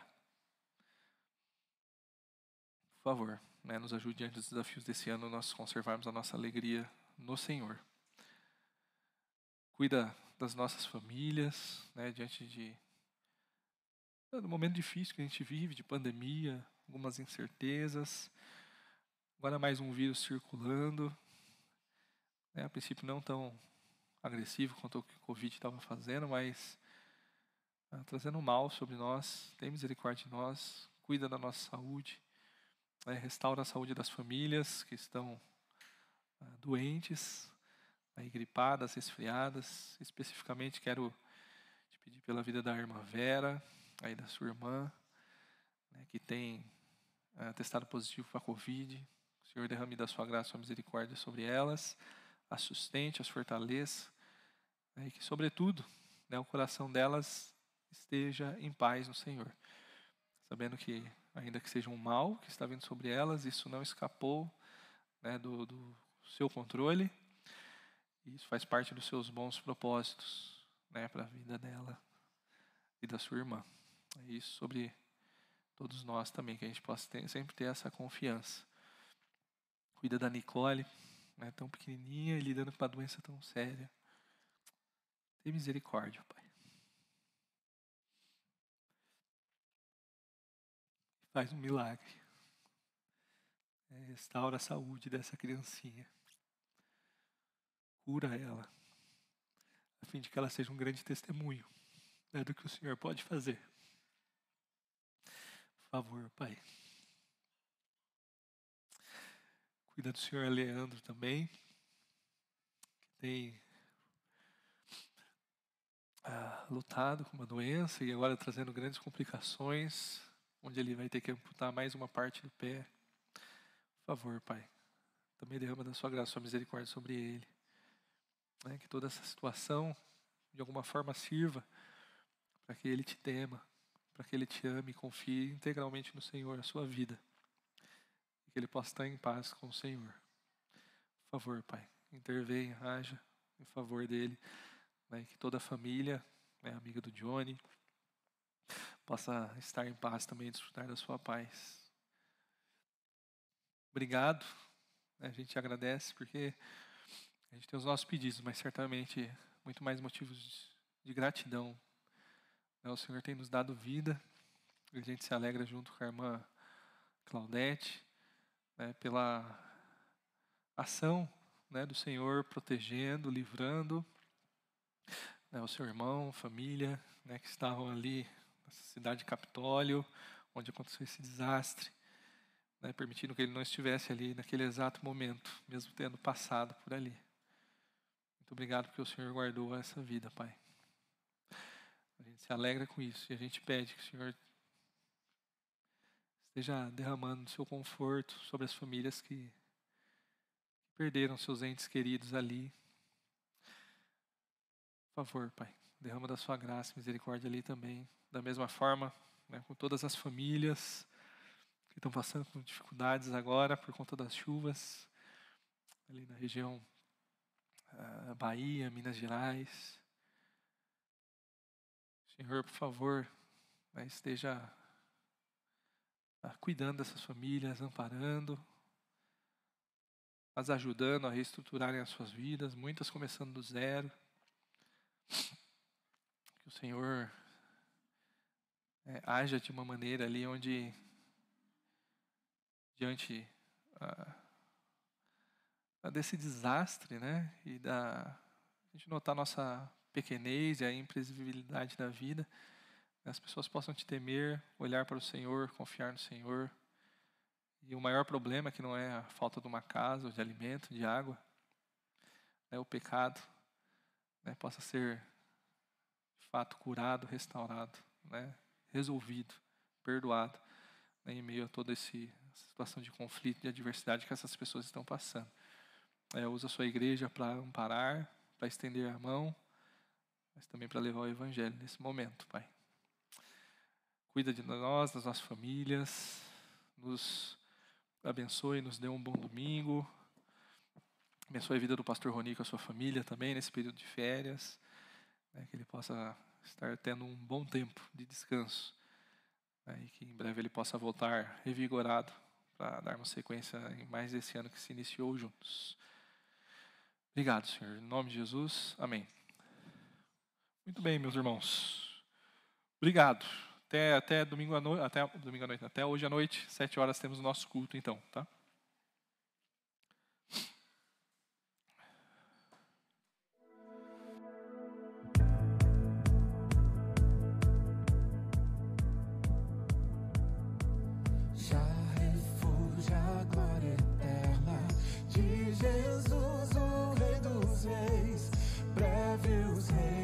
Por favor, né, nos ajude diante dos desafios desse ano, nós conservarmos a nossa alegria no Senhor. Cuida das nossas famílias, né, diante de do momento difícil que a gente vive, de pandemia, algumas incertezas. Agora mais um vírus circulando. Né, a princípio não tão agressivo quanto o que o Covid estava fazendo, mas ah, trazendo mal sobre nós. Tem misericórdia de nós, cuida da nossa saúde, né, restaura a saúde das famílias que estão ah, doentes, aí, gripadas, resfriadas. Especificamente, quero te pedir pela vida da irmã Vera, aí da sua irmã, né, que tem ah, testado positivo para a Covid. O Senhor derrame da sua graça e sua misericórdia sobre elas, as sustente, as fortaleça, né, e que, sobretudo, né, o coração delas esteja em paz no Senhor. Sabendo que, ainda que seja um mal que está vindo sobre elas, isso não escapou né, do, do seu controle. Isso faz parte dos seus bons propósitos né, para a vida dela e da sua irmã. É isso sobre todos nós também, que a gente possa ter, sempre ter essa confiança. Cuida da Nicole, né, tão pequenininha e lidando com uma doença tão séria. Tem misericórdia, Pai. Faz um milagre. É, restaura a saúde dessa criancinha. Cura ela, a fim de que ela seja um grande testemunho né, do que o Senhor pode fazer. Por favor, Pai. Cuida do Senhor Leandro também, que tem ah, lutado com uma doença e agora trazendo grandes complicações, onde ele vai ter que amputar mais uma parte do pé. Por favor, Pai, também derrama da sua graça, sua misericórdia sobre ele. Né, que toda essa situação, de alguma forma, sirva para que ele te tema, para que ele te ame e confie integralmente no Senhor, a sua vida. E que ele possa estar em paz com o Senhor. Por favor, Pai, intervenha, haja em favor dele. Né, que toda a família, né, amiga do Johnny, possa estar em paz também, desfrutar da sua paz. Obrigado. Né, a gente agradece porque a gente tem os nossos pedidos, mas certamente muito mais motivos de gratidão. Né, o Senhor tem nos dado vida. A gente se alegra junto com a irmã Claudete né, pela ação né, do Senhor protegendo, livrando né, o seu irmão, família, né, que estavam ali na cidade de Capitólio, onde aconteceu esse desastre, né, permitindo que ele não estivesse ali naquele exato momento, mesmo tendo passado por ali. Muito obrigado porque o Senhor guardou essa vida, Pai. A gente se alegra com isso e a gente pede que o Senhor esteja derramando o seu conforto sobre as famílias que perderam seus entes queridos ali, por favor, Pai, derrama da sua graça e misericórdia ali também. Da mesma forma, né, com todas as famílias que estão passando por dificuldades agora por conta das chuvas, ali na região uh, Bahia, Minas Gerais. Senhor, por favor, né, esteja uh, cuidando dessas famílias, amparando, as ajudando a reestruturarem as suas vidas, muitas começando do zero. Que o Senhor é, haja de uma maneira ali onde, diante uh, desse desastre, né, e da a gente notar nossa pequenez e a imprevisibilidade da vida, as pessoas possam te temer, olhar para o Senhor, confiar no Senhor. E o maior problema que não é a falta de uma casa, de alimento, de água, é o pecado né, possa ser de fato curado, restaurado, né, resolvido, perdoado, né, em meio a toda essa situação de conflito, de adversidade que essas pessoas estão passando. É, usa a sua igreja para amparar, para estender a mão, mas também para levar o evangelho nesse momento, Pai. Cuida de nós, das nossas famílias, nos abençoe, nos dê um bom domingo, Abençoe a vida do pastor Roni com a sua família também nesse período de férias. Né, que ele possa estar tendo um bom tempo de descanso. Né, e que em breve ele possa voltar revigorado para darmos sequência em mais esse ano que se iniciou juntos. Obrigado, Senhor. Em nome de Jesus. Amém. Muito bem, meus irmãos. Obrigado. Até, até domingo à noite, até domingo à noite, até hoje à noite, sete horas temos o nosso culto, então, tá? reis, breve os reis.